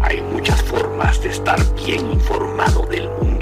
Hay muchas formas de estar bien informado del mundo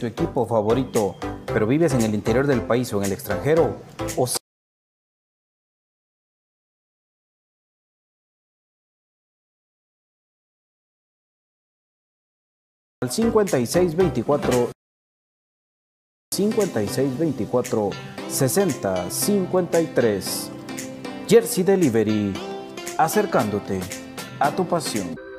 tu equipo favorito, pero vives en el interior del país o en el extranjero? ¿O al 5624 5624 60 53 Jersey Delivery acercándote a tu pasión.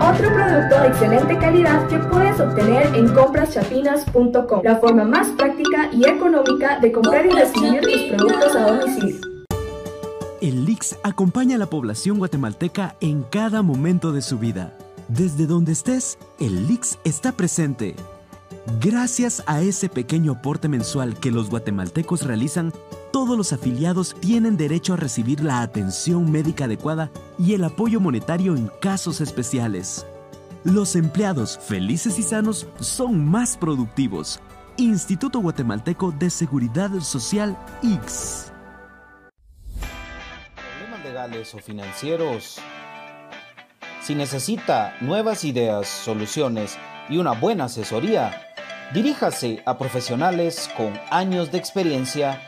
Otro producto de excelente calidad que puedes obtener en compraschapinas.com, la forma más práctica y económica de comprar y recibir tus productos a domicilio. El LIX acompaña a la población guatemalteca en cada momento de su vida. Desde donde estés, el LIX está presente. Gracias a ese pequeño aporte mensual que los guatemaltecos realizan, todos los afiliados tienen derecho a recibir la atención médica adecuada y el apoyo monetario en casos especiales. Los empleados felices y sanos son más productivos. Instituto Guatemalteco de Seguridad Social X. Problemas legales o financieros. Si necesita nuevas ideas, soluciones y una buena asesoría, diríjase a profesionales con años de experiencia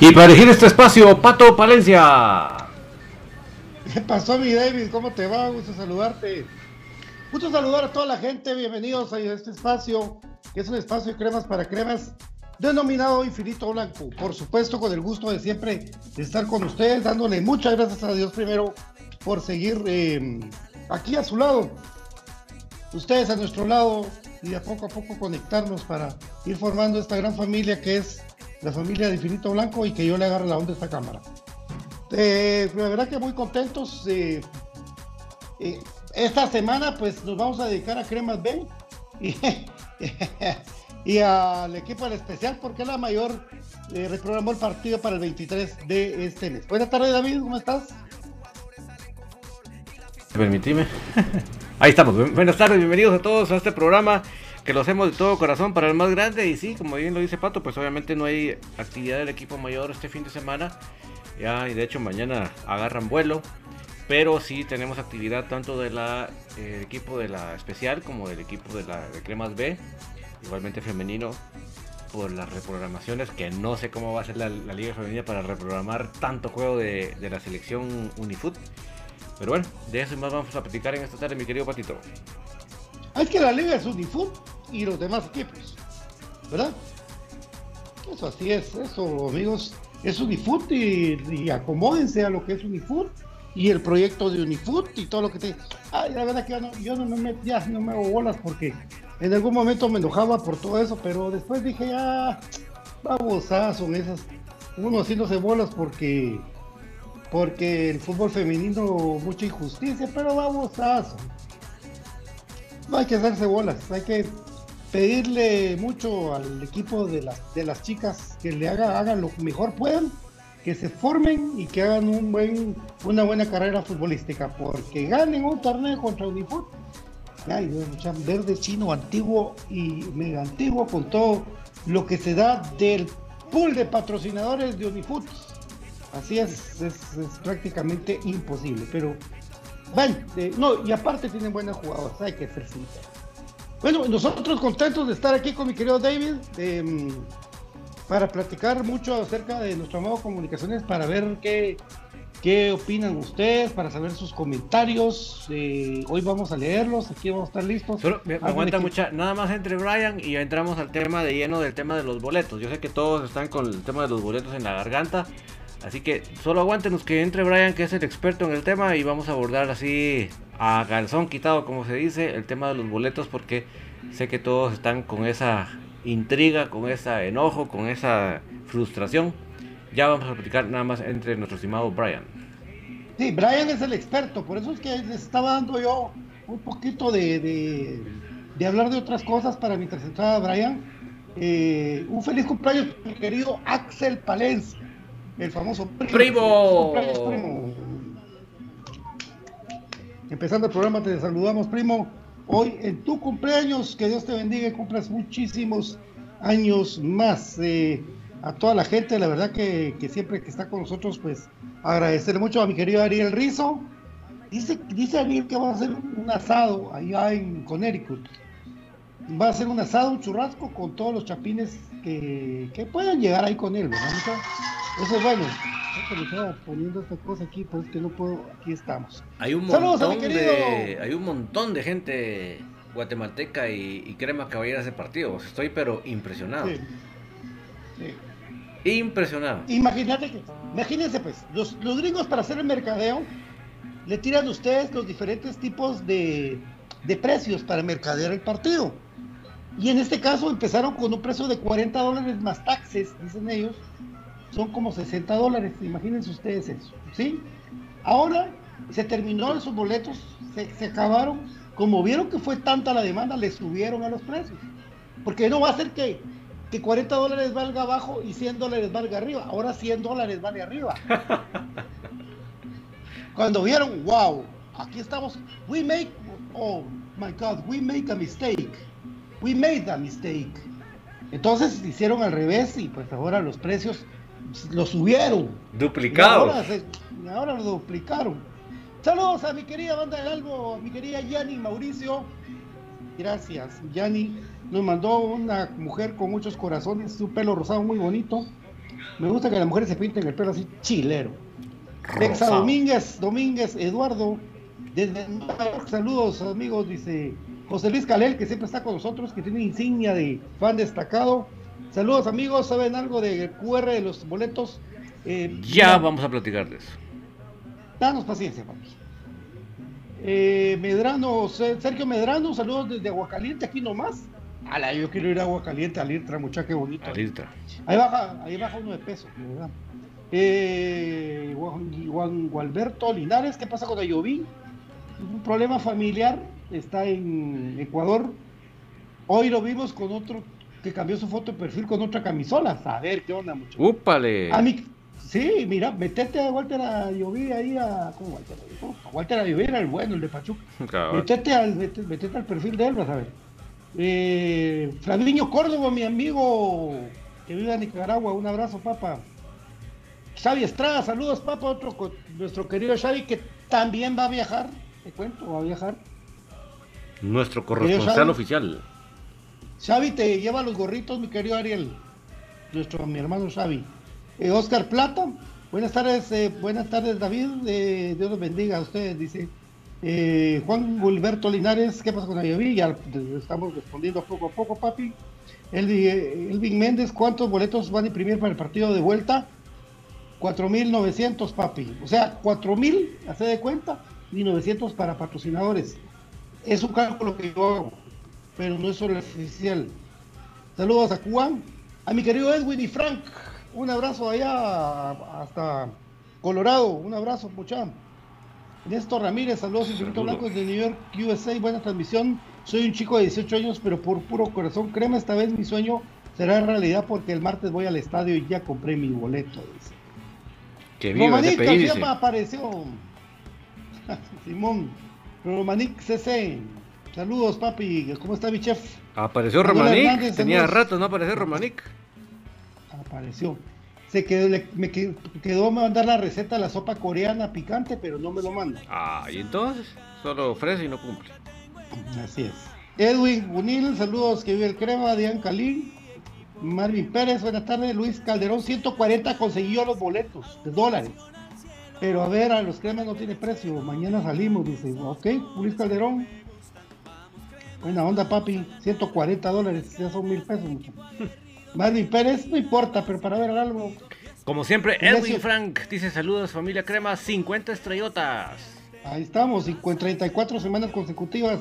Y para elegir este espacio, Pato Palencia. ¿Qué pasó, mi David? ¿Cómo te va? Gusto saludarte. Gusto saludar a toda la gente. Bienvenidos a este espacio, que es un espacio de cremas para cremas, denominado Infinito Blanco. Por supuesto, con el gusto de siempre estar con ustedes, dándole muchas gracias a Dios primero por seguir eh, aquí a su lado. Ustedes a nuestro lado y a poco a poco conectarnos para ir formando esta gran familia que es la familia de Infinito Blanco y que yo le agarre la onda a esta cámara. Eh, la verdad que muy contentos. Eh, eh, esta semana pues nos vamos a dedicar a Cremas B y, al equipo en especial porque la mayor reprogramó el partido para el 23 de este mes. Buenas tardes David, ¿cómo estás? Permitime. Ahí estamos. Buenas tardes, bienvenidos a todos a este programa que lo hacemos de todo corazón para el más grande. Y sí, como bien lo dice Pato, pues obviamente no hay actividad del equipo mayor este fin de semana. Ya, y de hecho mañana agarran vuelo. Pero sí tenemos actividad tanto del eh, equipo de la especial como del equipo de la de Cremas B. Igualmente femenino por las reprogramaciones, que no sé cómo va a ser la, Liga Femenina para reprogramar tanto juego de, de la selección Unifoot. Pero bueno, de eso y más vamos a platicar en esta tarde, mi querido Patito. Es que la liga es Unifoot y los demás equipos, ¿verdad? Eso así es, eso amigos, es Unifoot y, acomódense a lo que es Unifoot y el proyecto de Unifoot y todo lo que te... Ay, la verdad que yo no, me, ya no me hago bolas porque en algún momento me enojaba por todo eso, pero después dije, ah, son esas, uno haciéndose bolas porque porque el fútbol femenino mucha injusticia, pero a no hay que hacerse bolas, hay que pedirle mucho al equipo de las, de las chicas que le haga, hagan lo mejor puedan, que se formen y que hagan un buen, una buena carrera futbolística, porque ganen un torneo contra Unifoot. Ay, verde chino antiguo y mega antiguo con todo lo que se da del pool de patrocinadores de Unifoot. Así es, es, prácticamente imposible, pero bueno, eh, no, y aparte tienen buenas jugadoras, hay que ser sincero. Bueno, nosotros contentos de estar aquí con mi querido David mm, para platicar mucho acerca de nuestro modo comunicaciones, para ver qué, qué opinan ustedes, para saber sus comentarios. Eh, hoy vamos a leerlos, aquí vamos a estar listos. Solo me, aguanta mucha, nada más entre Brian y ya entramos al tema de lleno del tema de los boletos. Yo sé que todos están con el tema de los boletos en la garganta. Así que solo aguántenos que entre Brian, que es el experto en el tema, y vamos a abordar así a calzón quitado, como se dice, el tema de los boletos, porque sé que todos están con esa intriga, con ese enojo, con esa frustración. Ya vamos a platicar nada más entre nuestro estimado Brian. Sí, Brian es el experto, por eso es que les estaba dando yo un poquito de, de, hablar de otras cosas para mientras entraba Brian. Eh, un feliz cumpleaños, mi querido Axel Palencia el famoso primo. Empezando el programa, te saludamos, primo. Hoy en tu cumpleaños, que Dios te bendiga y cumplas muchísimos años más. Eh, a toda la gente, la verdad que, siempre que está con nosotros, pues agradecer mucho a mi querido Ariel Rizo. Dice, dice Ariel que va a hacer un asado allá en Connecticut. Va a hacer un asado, un churrasco con todos los chapines que, que puedan llegar ahí con él, ¿verdad? Eso es bueno. estaba poniendo esta cosa aquí, pues que no puedo. Aquí estamos. Hay un montón de, hay un montón de gente guatemalteca y, crema que va a ir a ese partido. Estoy pero impresionado. Impresionado. Imagínate que, imagínense pues, los, los gringos para hacer el mercadeo le tiran a ustedes los diferentes tipos de, de precios para mercadear el partido. Y en este caso empezaron con un precio de 40 dólares más taxes, dicen ellos, son como 60 dólares, imagínense ustedes eso, ¿sí? Ahora se terminó esos boletos, se, acabaron, como vieron que fue tanta la demanda, le subieron a los precios, porque no va a ser que, que 40 dólares valga abajo y 100 dólares valga arriba, ahora 100 dólares vale arriba. Cuando vieron, wow, aquí estamos, we make, oh my God, we make a mistake, we made a mistake. Entonces hicieron al revés y pues ahora los precios lo subieron. Duplicado. ahora, lo duplicaron. Saludos a mi querida banda del Albo, a mi querida Yanni Mauricio. Gracias. Yanni nos mandó una mujer con muchos corazones, su pelo rosado muy bonito. Me gusta que las mujeres se pinten el pelo así chilero. Rosado. Domínguez, Domínguez, Eduardo, desde Nueva York, saludos amigos, dice José Luis Calel, que siempre está con nosotros, que tiene insignia de fan destacado. Saludos amigos, ¿saben algo de QR de los boletos? Eh, Ya mira, vamos a platicar de eso. Danos paciencia, papi. Eh, Medrano, Se- Sergio Medrano, saludos desde Aguacaliente, aquí nomás. Ala, yo quiero ir a Aguacaliente, al Irtra, muchacha, qué bonito. Alista. Ahí baja, ahí baja uno de peso, de verdad. Eh, Juan, Juan Gualberto Linares, ¿qué pasa con Ayoví? Un problema familiar, está en Ecuador. Hoy lo vimos con otro que cambió su foto de perfil con otra camisola. A ver qué onda, muchachos. ¡Úpale! A mí, sí, mira, metete a Walter Ayoví ahí a. ¿Cómo Walter Ayoví? A Walter Ayoví era el bueno, el de Pachuca. Metete al, mete- metete al perfil de él, vas a ver. Eh, Flaviño Córdoba, mi amigo que vive en Nicaragua, un abrazo, papá. Xavi Estrada, saludos, papá, otro co- nuestro querido Xavi que también va a viajar, te cuento, va a viajar. Nuestro corresponsal oficial. Xavi te lleva los gorritos, mi querido Ariel, nuestro mi hermano Xavi. Eh, Oscar Plata, buenas tardes, eh, buenas tardes David, eh, Dios los bendiga a ustedes, dice. Eh, Juan Gilberto Linares, ¿qué pasa con Ayoví? Ya estamos respondiendo poco a poco, papi. Elvi- eh, Elvin Méndez, ¿cuántos boletos van a imprimir para el partido de vuelta? 4.900, papi. O sea, 4.000, hace de cuenta, y 900 para patrocinadores. Es un cálculo que yo hago, pero no es solo el oficial. Saludos a Juan, a mi querido Edwin y Frank. Un abrazo allá hasta Colorado. Un abrazo, mucha. Néstor Ramírez, saludos Infinito. Blanco desde New York, USA. Buena transmisión. Soy un chico de 18 años, pero por puro corazón, créeme, esta vez mi sueño será realidad porque el martes voy al estadio y ya compré mi boleto. dice. Que viva Romanic. García apareció. Simón. Romanic CC. Saludos, papi. ¿Cómo está mi chef? Apareció Romanic. Tenía saludos. rato no aparecer Romanic. Apareció. Se quedó, le- me quedó, quedó mandar la receta de la sopa coreana picante, pero no me lo manda. Ah, y entonces solo ofrece y no cumple. Así es. Edwin Unil, saludos que vive el crema, Diane Calín, Marvin Pérez, buenas tardes, Luis Calderón, 140 consiguió los boletos de dólares. Pero a ver, a los cremas no tiene precio, mañana salimos, dice, ok, Luis Calderón. Buena onda, papi, 140 dólares, ya son mil pesos, mucho. Marvin Pérez, no importa, pero para ver algo, Como siempre, Ignacio. Edwin Frank dice saludos familia crema, 50 estrellotas. Ahí estamos, 50 34 semanas consecutivas.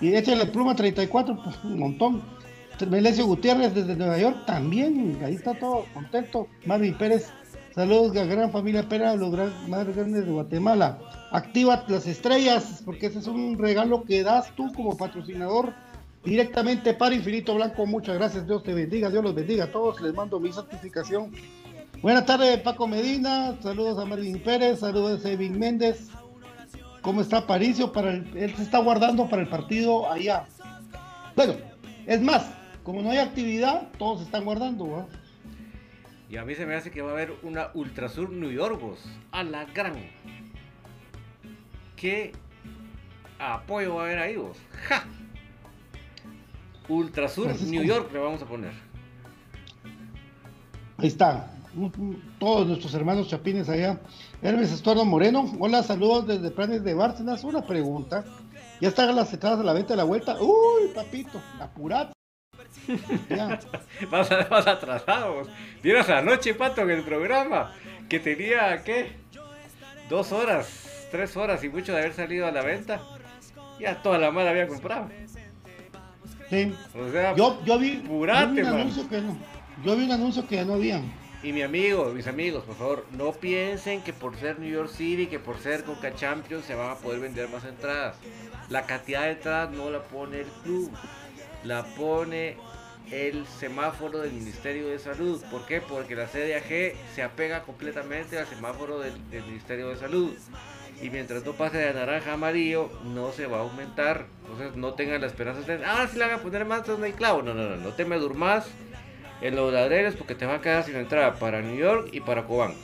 Y échale pluma 34, pues un montón. Melesio Gutiérrez desde Nueva York también, ahí está todo contento. Marvin Pérez, saludos a gran familia Pérez, a los gran- más grandes de Guatemala. Activa las estrellas, porque ese es un regalo que das tú como patrocinador directamente para Infinito Blanco. Muchas gracias, Dios te bendiga, Dios los bendiga a todos. Les mando mi certificación. Buenas tardes, Paco Medina. Saludos a Marvin Pérez, saludos a Evin Méndez. ¿Cómo está Paricio? Para él se está guardando para el partido allá. Bueno, es más, como no hay actividad, todos se están guardando. ¿va? Y a mí se me hace que va a haber una Ultrasur New York, vos, a la gran. ¿Qué apoyo va a haber ahí, vos? ¡Ja! Ultrasur Francisco. New York le vamos a poner. Ahí está. Todos nuestros hermanos chapines allá. Hermes Estuardo Moreno. Hola, saludos desde Planes de Bárcenas. Una pregunta. Ya están las entradas a la venta de la vuelta. Uy, papito, apurate. Ya. Vas, a- vas atrasado, vos. Vieras anoche, Pato, en el programa, que tenía, ¿qué? Dos horas, tres horas y mucho de haber salido a la venta. Ya toda la mala había comprado. Sí. O sea, Yo, yo vi, yo vi Apurate, un anuncio que no. Yo vi un anuncio que ya no había. Y mi amigo, mis amigos, por favor, no piensen que por ser New York City, que por ser Coca Champions se van a poder vender más entradas. La cantidad de entradas no la pone el club, la pone el semáforo del Ministerio de Salud. ¿Por qué? Porque la CDAG se apega completamente al semáforo del, Ministerio de Salud. Y mientras no pase de naranja a amarillo, no se va a aumentar. Entonces no tengan la esperanza de, ah, si le van a poner más, no hay clavo. No, no, no, no te me durmas en los ladreros porque te va a quedar sin entrada para New York y para Cobán.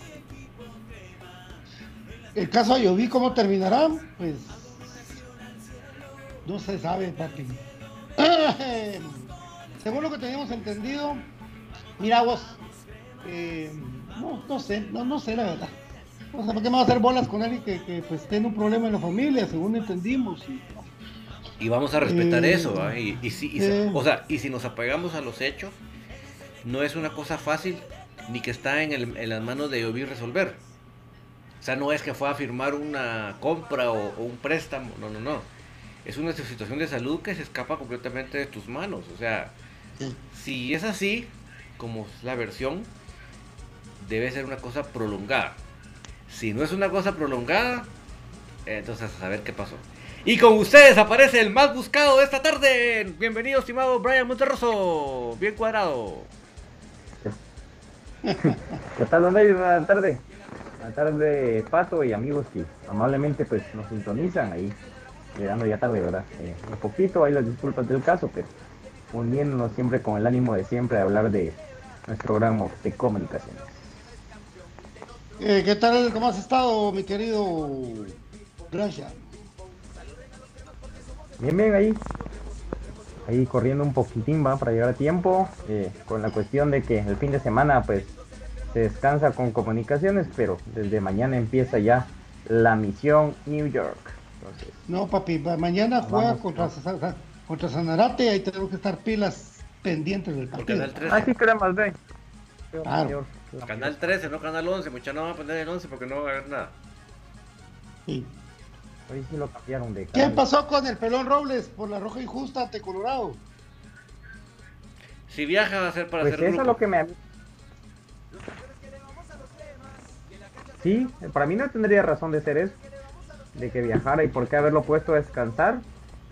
El caso yo vi cómo terminará, pues no se sabe, papi. Según lo que teníamos entendido, mira vos, eh, no, no sé, no, no sé la verdad. O sea, ¿por qué me va a hacer bolas con alguien que, que pues tiene un problema en la familia, según entendimos? Y, vamos a respetar Eh, eso, ¿va? Y, y si, y eh. o sea, y si nos apegamos a los hechos, no es una cosa fácil ni que está en, el- en las manos de Obi resolver. O sea, no es que fue a firmar una compra o, o un préstamo, no, no, no. Es una situación de salud que se escapa completamente de tus manos. O sea. Si es así, como es la versión, debe ser una cosa prolongada. Si no es una cosa prolongada, entonces a saber qué pasó. Y con ustedes aparece el más buscado de esta tarde. Bienvenido, estimado Brian Monterroso. Bien cuadrado. ¿Qué tal, don David? Buenas tardes. Buenas tardes, Pato y amigos que amablemente pues nos sintonizan ahí, llegando ya tarde, ¿verdad? Eh, un poquito, ahí las disculpas del caso, pero uniéndonos siempre con el ánimo de siempre de hablar de nuestro gran de comunicaciones. Eh, ¿Qué tal? ¿Cómo has estado, mi querido Gracia? Bien, bien, ahí. Ahí corriendo un poquitín, va, para llegar a tiempo, eh, con la cuestión de que el fin de semana pues se descansa con comunicaciones, pero desde mañana empieza ya la misión New York. Entonces, No, papi, ma- mañana juega Vamos, contra, no. Contra Sanarate y ahí tenemos que estar pilas pendientes del partido. Canal 13. Ah, sí, cremas, ve. Claro. Canal 13, no Canal 11. Mucha no va a poner el 11 porque no va a haber nada. Sí. Hoy sí lo cambiaron de ¿Qué pasó con el pelón Robles por la roja injusta ante Colorado? Si viaja va a ser para Pues hacer eso es grupo. lo que me... Sí, para mí no tendría razón de ser eso. De que viajara y por qué haberlo puesto a descansar.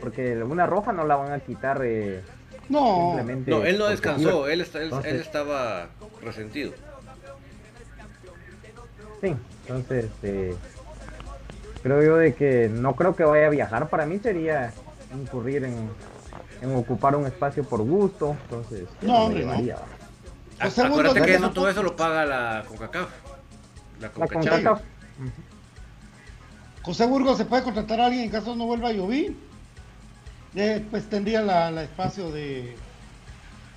Porque una roja no la van a quitar eh, No, simplemente. No, él no descansó. Él, está- él- estaba resentido. Sí, entonces eh, creo yo de que no creo que vaya a viajar. Para mí sería incurrir en, en ocupar un espacio por gusto. Entonces, No, hombre, no. Acuérdate que ¿de eso, todo eso lo paga la CONCACAF. La. CONCACAF. José Burgos se puede contratar a alguien en caso no vuelva a llover. Eh, pues tendría la, la espacio de.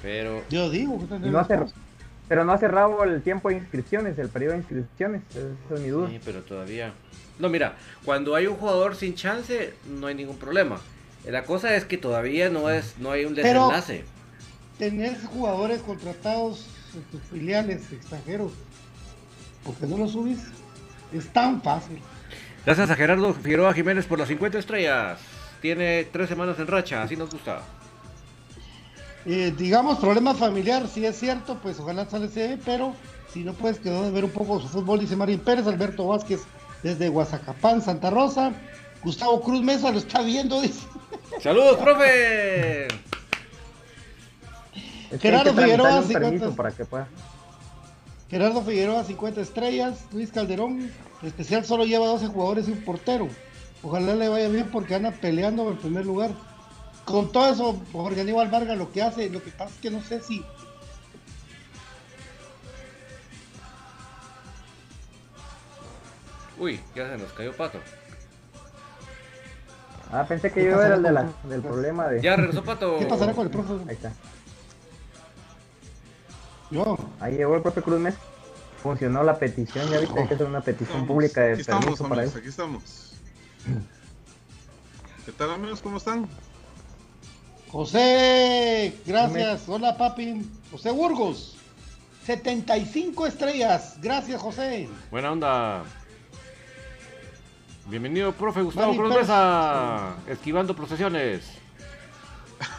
Pero Yo digo que Y tendría no la ha cer- espacio. pero no ha cerrado el tiempo de inscripciones, el periodo de inscripciones. Esa es mi duda. Sí, pero todavía. No, mira, cuando hay un jugador sin chance, no hay ningún problema. La cosa es que todavía no es, no hay un Pero- desenlace. Tener jugadores contratados en tus filiales extranjeros. Porque no los subís. Es tan fácil. Gracias a Gerardo Figueroa Jiménez por las 50 estrellas. Tiene tres semanas en racha, así nos gusta. Eh, digamos, problema familiar, si es cierto, pues ojalá sale ese, pero si no, pues quedó de ver un poco su fútbol, dice Marín Pérez, Alberto Vázquez desde Guazacapán, Santa Rosa, Gustavo Cruz Mesa lo está viendo, dice. ¡Saludos, profe! Es que hay Gerardo Figueroa, un 50. permiso para que pueda. Gerardo Figueroa, 50 estrellas, Luis Calderón, el especial solo lleva 12 jugadores y un portero. Ojalá le vaya bien porque anda peleando en primer lugar. Con todo eso, Jorge Aníbal Vargas lo que hace, lo que pasa es que no sé si Uy, ya se nos cayó pato. Ah, pensé que ¿Qué yo era el de la- con- del problema de. Ya regresó pato. ¿Qué pasará con el profe? Ahí está. Yo, Ahí llegó el profe Cruz Mes. Funcionó la petición, ya viste hay que hacer una petición pública de Aquí estamos, permiso para amigos, eso. aquí estamos. ¿Qué tal, amigos? ¿Cómo están? José, gracias. Hola, papi. José Burgos, 75 estrellas. Gracias, José. Buena onda. Bienvenido, profe Gustavo Cruz. Mesa, esquivando procesiones.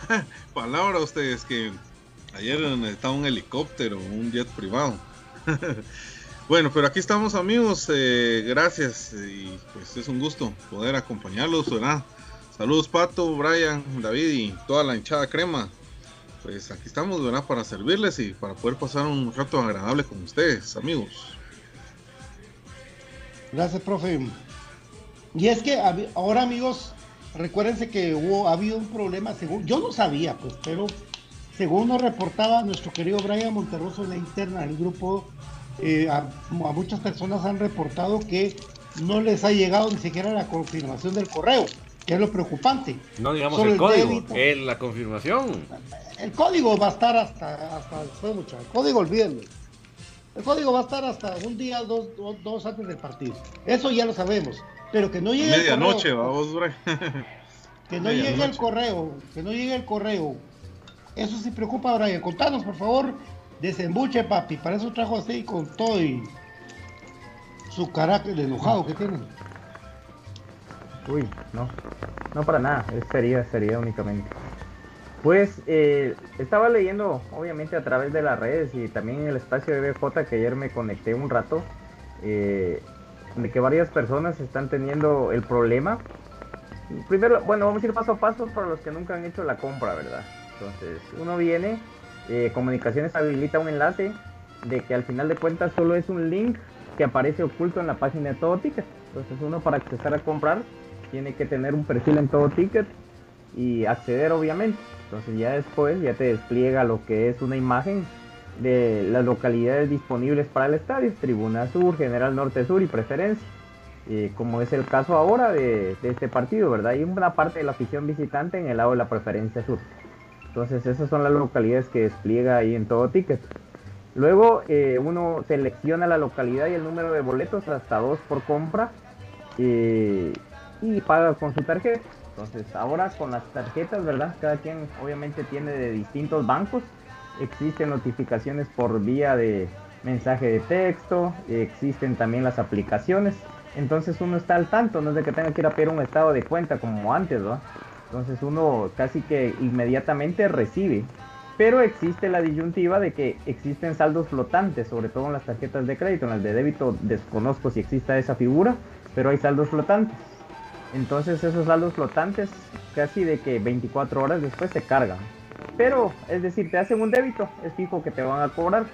Palabra a ustedes que ayer necesitaba un helicóptero, un jet privado. bueno, pero aquí estamos, amigos. eh, gracias y pues es un gusto poder acompañarlos, ¿verdad? Saludos, Pato, Brian, David y toda la hinchada crema. Pues aquí estamos, ¿verdad? Para servirles y para poder pasar un rato agradable con ustedes, amigos. Gracias, profe. Y es que ahora, amigos, recuérdense que hubo, ha habido un problema, según, yo no sabía, pues, pero según nos reportaba nuestro querido Brian Monterroso en la interna del grupo, eh, a, a muchas personas han reportado que no les ha llegado ni siquiera la confirmación del correo, que es lo preocupante. No digamos Solo el el código, débito. la confirmación. El código va a estar hasta, hasta después, muchachos. El código, olvídenlo. El código va a estar hasta un día, dos, dos, dos antes del partido. Eso ya lo sabemos. Pero que no llegue Medianoche, el correo, vamos, que no llegue el correo, que no llegue el correo. Eso sí preocupa, Brian. Contanos, por favor, desembuche, papi. Para eso trajo así con todo y su carácter de enojado que tiene. Uy, no, no para nada, es sería, sería únicamente. Pues eh, estaba leyendo, obviamente a través de las redes y también en el espacio de BJ que ayer me conecté un rato, eh, de que varias personas están teniendo el problema. Primero, bueno, vamos a ir paso a paso para los que nunca han hecho la compra, ¿verdad? Entonces, uno viene, eh, Comunicaciones habilita un enlace de que al final de cuentas solo es un link que aparece oculto en la página de Todo Ticket. Entonces, uno para acceder a comprar tiene que tener un perfil en Todo Ticket y acceder, obviamente. Entonces, ya después ya te despliega lo que es una imagen de las localidades disponibles para el estadio: Tribuna Sur, General Norte Sur y Preferencia. Eh, como es el caso ahora de, de este partido, ¿verdad? Hay una parte de la afición visitante en el lado de la preferencia sur. Entonces esas son las localidades que despliega ahí en todo ticket. Luego eh, uno selecciona la localidad y el número de boletos hasta dos por compra eh, y paga con su tarjeta. Entonces ahora con las tarjetas, ¿verdad? Cada quien obviamente tiene de distintos bancos. Existen notificaciones por vía de mensaje de texto, existen también las aplicaciones. Entonces uno está al tanto, no es de que tenga que ir a pedir un estado de cuenta como antes, ¿no? Entonces uno casi que inmediatamente recibe. Pero existe la disyuntiva de que existen saldos flotantes, sobre todo en las tarjetas de crédito, en las de débito desconozco si exista esa figura, pero hay saldos flotantes. Entonces esos saldos flotantes casi de que 24 horas después se cargan. Pero es decir, te hacen un débito, es fijo que te van a cobrar.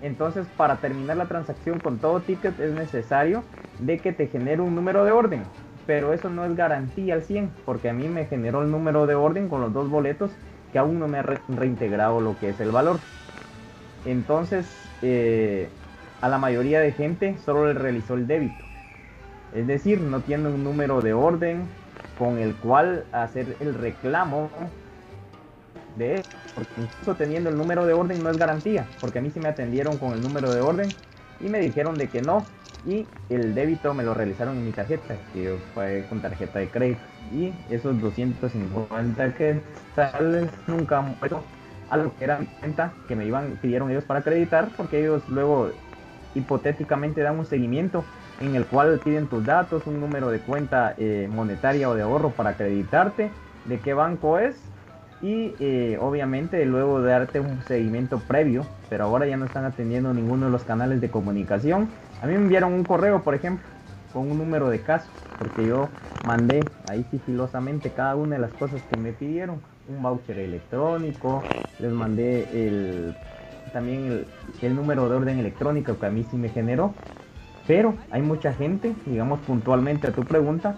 Entonces, para terminar la transacción con todo ticket es necesario de que te genere un número de orden. Pero eso no es garantía al 100, porque a mí me generó el número de orden con los dos boletos que aún no me ha re- reintegrado lo que es el valor. Entonces, eh, a la mayoría de gente solo le realizó el débito. Es decir, no tiene un número de orden con el cual hacer el reclamo de eso, porque incluso teniendo el número de orden no es garantía, porque a mí sí me atendieron con el número de orden y me dijeron de que no, y el débito me lo realizaron en mi tarjeta, que fue con tarjeta de crédito, y esos 250 que sales nunca han vuelto a lo que era mi cuenta que me iban, pidieron ellos para acreditar, porque ellos luego hipotéticamente dan un seguimiento en el cual piden tus datos, un número de cuenta eh, monetaria o de ahorro para acreditarte, de qué banco es y eh, obviamente luego darte un seguimiento previo, pero ahora ya no están atendiendo ninguno de los canales de comunicación. A mí me enviaron un correo, por ejemplo, con un número de caso, porque yo mandé ahí sigilosamente cada una de las cosas que me pidieron, un voucher electrónico, les mandé el también el, número de orden electrónico que a mí sí me generó, pero hay mucha gente, digamos puntualmente a tu pregunta,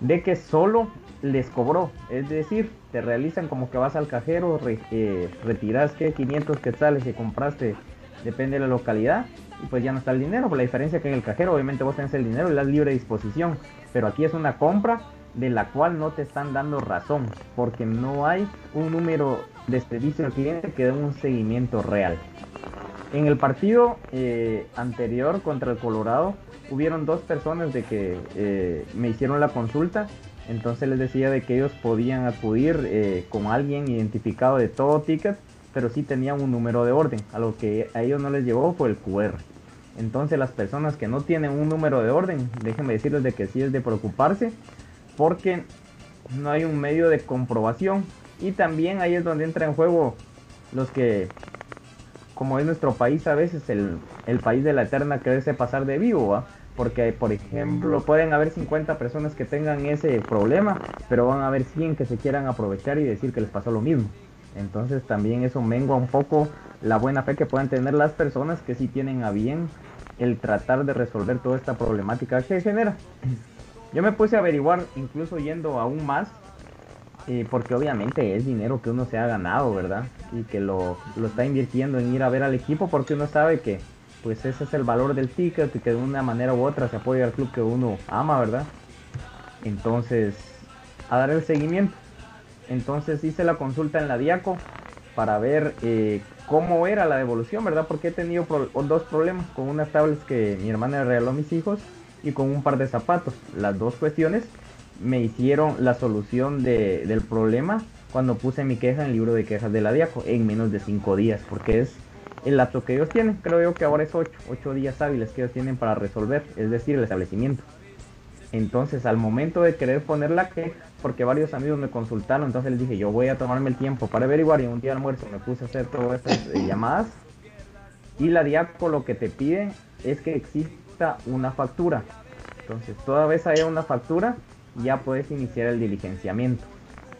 de que solo les cobró, es decir, te realizan como que vas al cajero, re- eh, retiras que 500 quetzales que compraste, depende de la localidad, y pues ya no está el dinero, por la diferencia que en el cajero obviamente vos tenés el dinero y la libre disposición, pero aquí es una compra de la cual no te están dando razón, porque no hay un número de servicio al cliente que dé un seguimiento real. En el partido eh, anterior contra el Colorado, hubieron dos personas de que eh, me hicieron la consulta. Entonces les decía de que ellos podían acudir eh, con alguien identificado de todo ticket, pero sí tenían un número de orden. A lo que a ellos no les llegó fue el QR. Entonces las personas que no tienen un número de orden, déjenme decirles de que sí es de preocuparse, porque no hay un medio de comprobación. Y también ahí es donde entra en juego los que como es nuestro país a veces el, el país de la eterna quererse pasar de vivo, ¿va? Porque, por ejemplo, pueden haber 50 personas que tengan ese problema, pero van a haber 100 que se quieran aprovechar y decir que les pasó lo mismo. Entonces también eso mengua un poco la buena fe que puedan tener las personas que sí tienen a bien el tratar de resolver toda esta problemática que genera. Yo me puse a averiguar, incluso yendo aún más, eh, porque obviamente es dinero que uno se ha ganado, ¿verdad? Y que lo, lo está invirtiendo en ir a ver al equipo porque uno sabe que pues ese es el valor del ticket y que de una manera u otra se apoya al club que uno ama, ¿verdad? Entonces, a dar el seguimiento. Entonces hice la consulta en la Diaco para ver eh, cómo era la devolución, ¿verdad? Porque he tenido dos problemas con unas tablets que mi hermana le regaló a mis hijos y con un par de zapatos. Las dos cuestiones me hicieron la solución de- del problema cuando puse mi queja en el libro de quejas de la Diaco en menos de cinco días, porque es el lapso que ellos tienen. Creo yo que ahora es ocho, ocho días hábiles que ellos tienen para resolver, es decir, el establecimiento. Entonces, al momento de querer poner la queja, porque varios amigos me consultaron, entonces les dije, yo voy a tomarme el tiempo para averiguar y un día de almuerzo me puse a hacer todas estas eh, llamadas. Y la Diaco lo que te pide es que exista una factura. Entonces, toda vez haya una factura, ya puedes iniciar el diligenciamiento.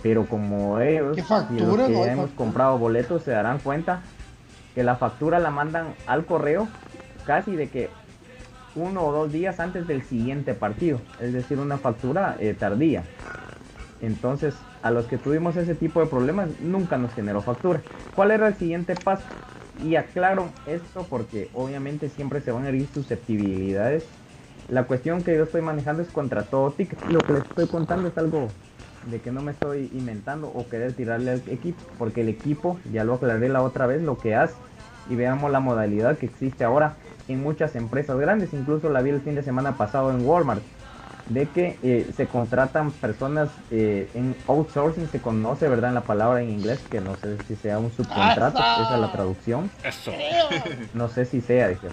Pero como ellos ¿Qué y los que No ya hemos comprado boletos se darán cuenta que la factura la mandan al correo casi de que uno o dos días antes del siguiente partido, es decir, una factura eh, tardía. Entonces, a los que tuvimos ese tipo de problemas, nunca nos generó factura. ¿Cuál era el siguiente paso? Y aclaro esto porque obviamente siempre se van a herir susceptibilidades. La cuestión que yo estoy manejando es contra todo ticket. Lo que les estoy contando es algo de que no me estoy inventando o querer tirarle al equipo, porque el equipo, ya lo aclaré la otra vez, lo que hace, y veamos la modalidad que existe ahora en muchas empresas grandes, incluso la vi el fin de semana pasado en Walmart, de que eh, se contratan personas eh, en outsourcing, se conoce, ¿verdad? En la palabra en inglés, que no sé si sea un subcontrato, ¡Asa! esa es la traducción, Eso. no sé si sea, dije.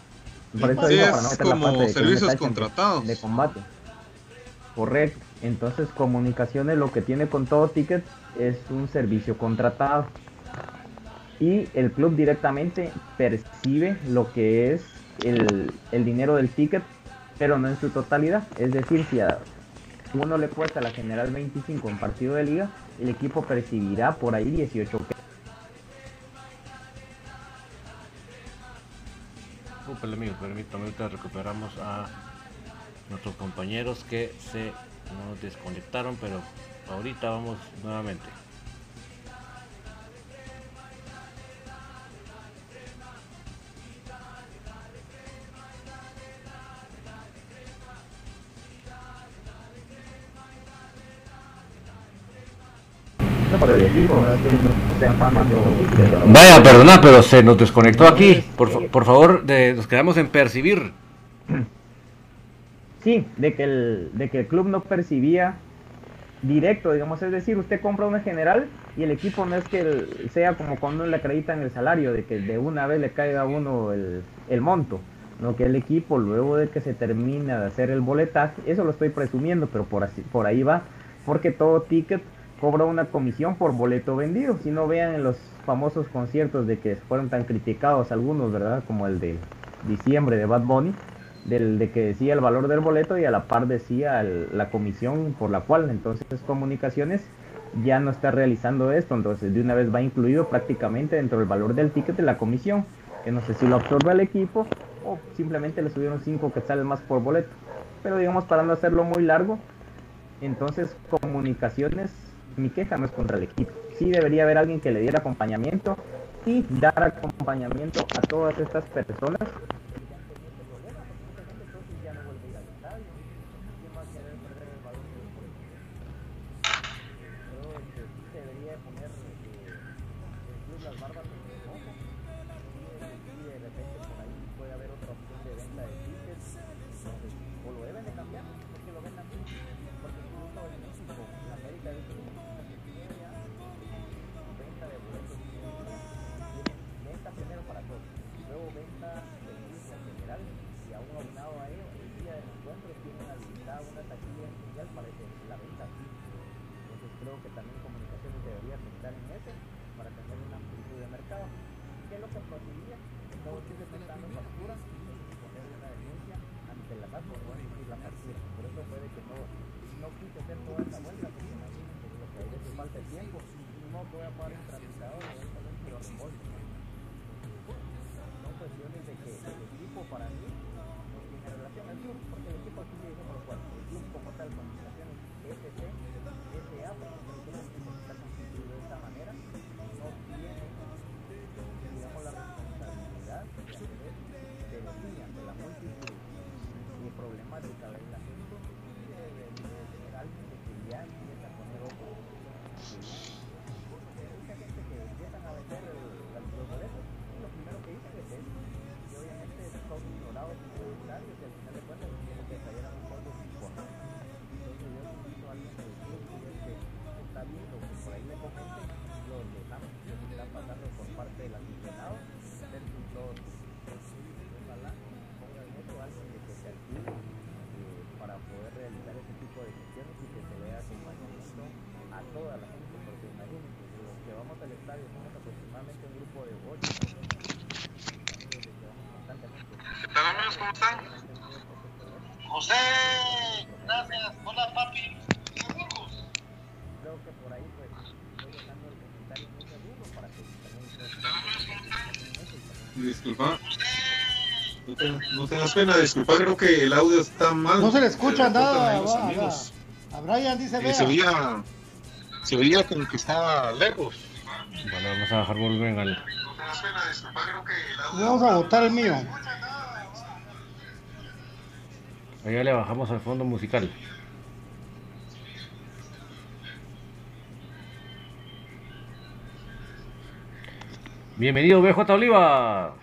Por eso Sí, digo, es para no meter la de servicios contratados. de combate. Correcto. Entonces, comunicaciones lo que tiene con todo ticket es un servicio contratado. Y el club directamente percibe lo que es el, el dinero del ticket, pero no en su totalidad. Es decir, si a uno le cuesta la general 25 en partido de liga, el equipo percibirá por ahí 18 pesos. Disculpe, amigo, permítame, ahorita recuperamos a nuestros compañeros que se nos desconectaron, pero ahorita vamos nuevamente. Vaya, perdona, pero se nos desconectó aquí. Por, por favor, nos quedamos en percibir. Sí, de que el, de que el club no percibía directo, digamos, es decir, usted compra una general y el equipo no es que sea como cuando le acreditan el salario, de que de una vez le caiga a uno el, el monto, no que el equipo luego de que se termina de hacer el boletaje, eso lo estoy presumiendo, pero por, así, por ahí va, porque todo ticket cobra una comisión por boleto vendido, si no vean en los famosos conciertos de que fueron tan criticados algunos, ¿verdad? Como el de diciembre de Bad Bunny, del, de que decía el valor del boleto y a la par decía la comisión por la cual. Entonces comunicaciones ya no está realizando esto, entonces de una vez va incluido prácticamente dentro del valor del ticket la comisión, que no sé si lo absorbe el equipo o simplemente le subieron 5 quetzales más por boleto, pero digamos para no hacerlo muy largo, entonces comunicaciones, mi queja no es contra el equipo, sí debería haber alguien que le diera acompañamiento y dar acompañamiento a todas estas personas No, te- no tengas pena, disculpa, creo que el audio está mal. No se le escucha nada. los va, amigos. va. A Brian dice, Eh, se oía, se oía como que estaba lejos. Bueno, vamos a bajar volumen al. Vamos a votar el mío. Allá le bajamos al fondo musical. Bienvenido, BJ Oliva.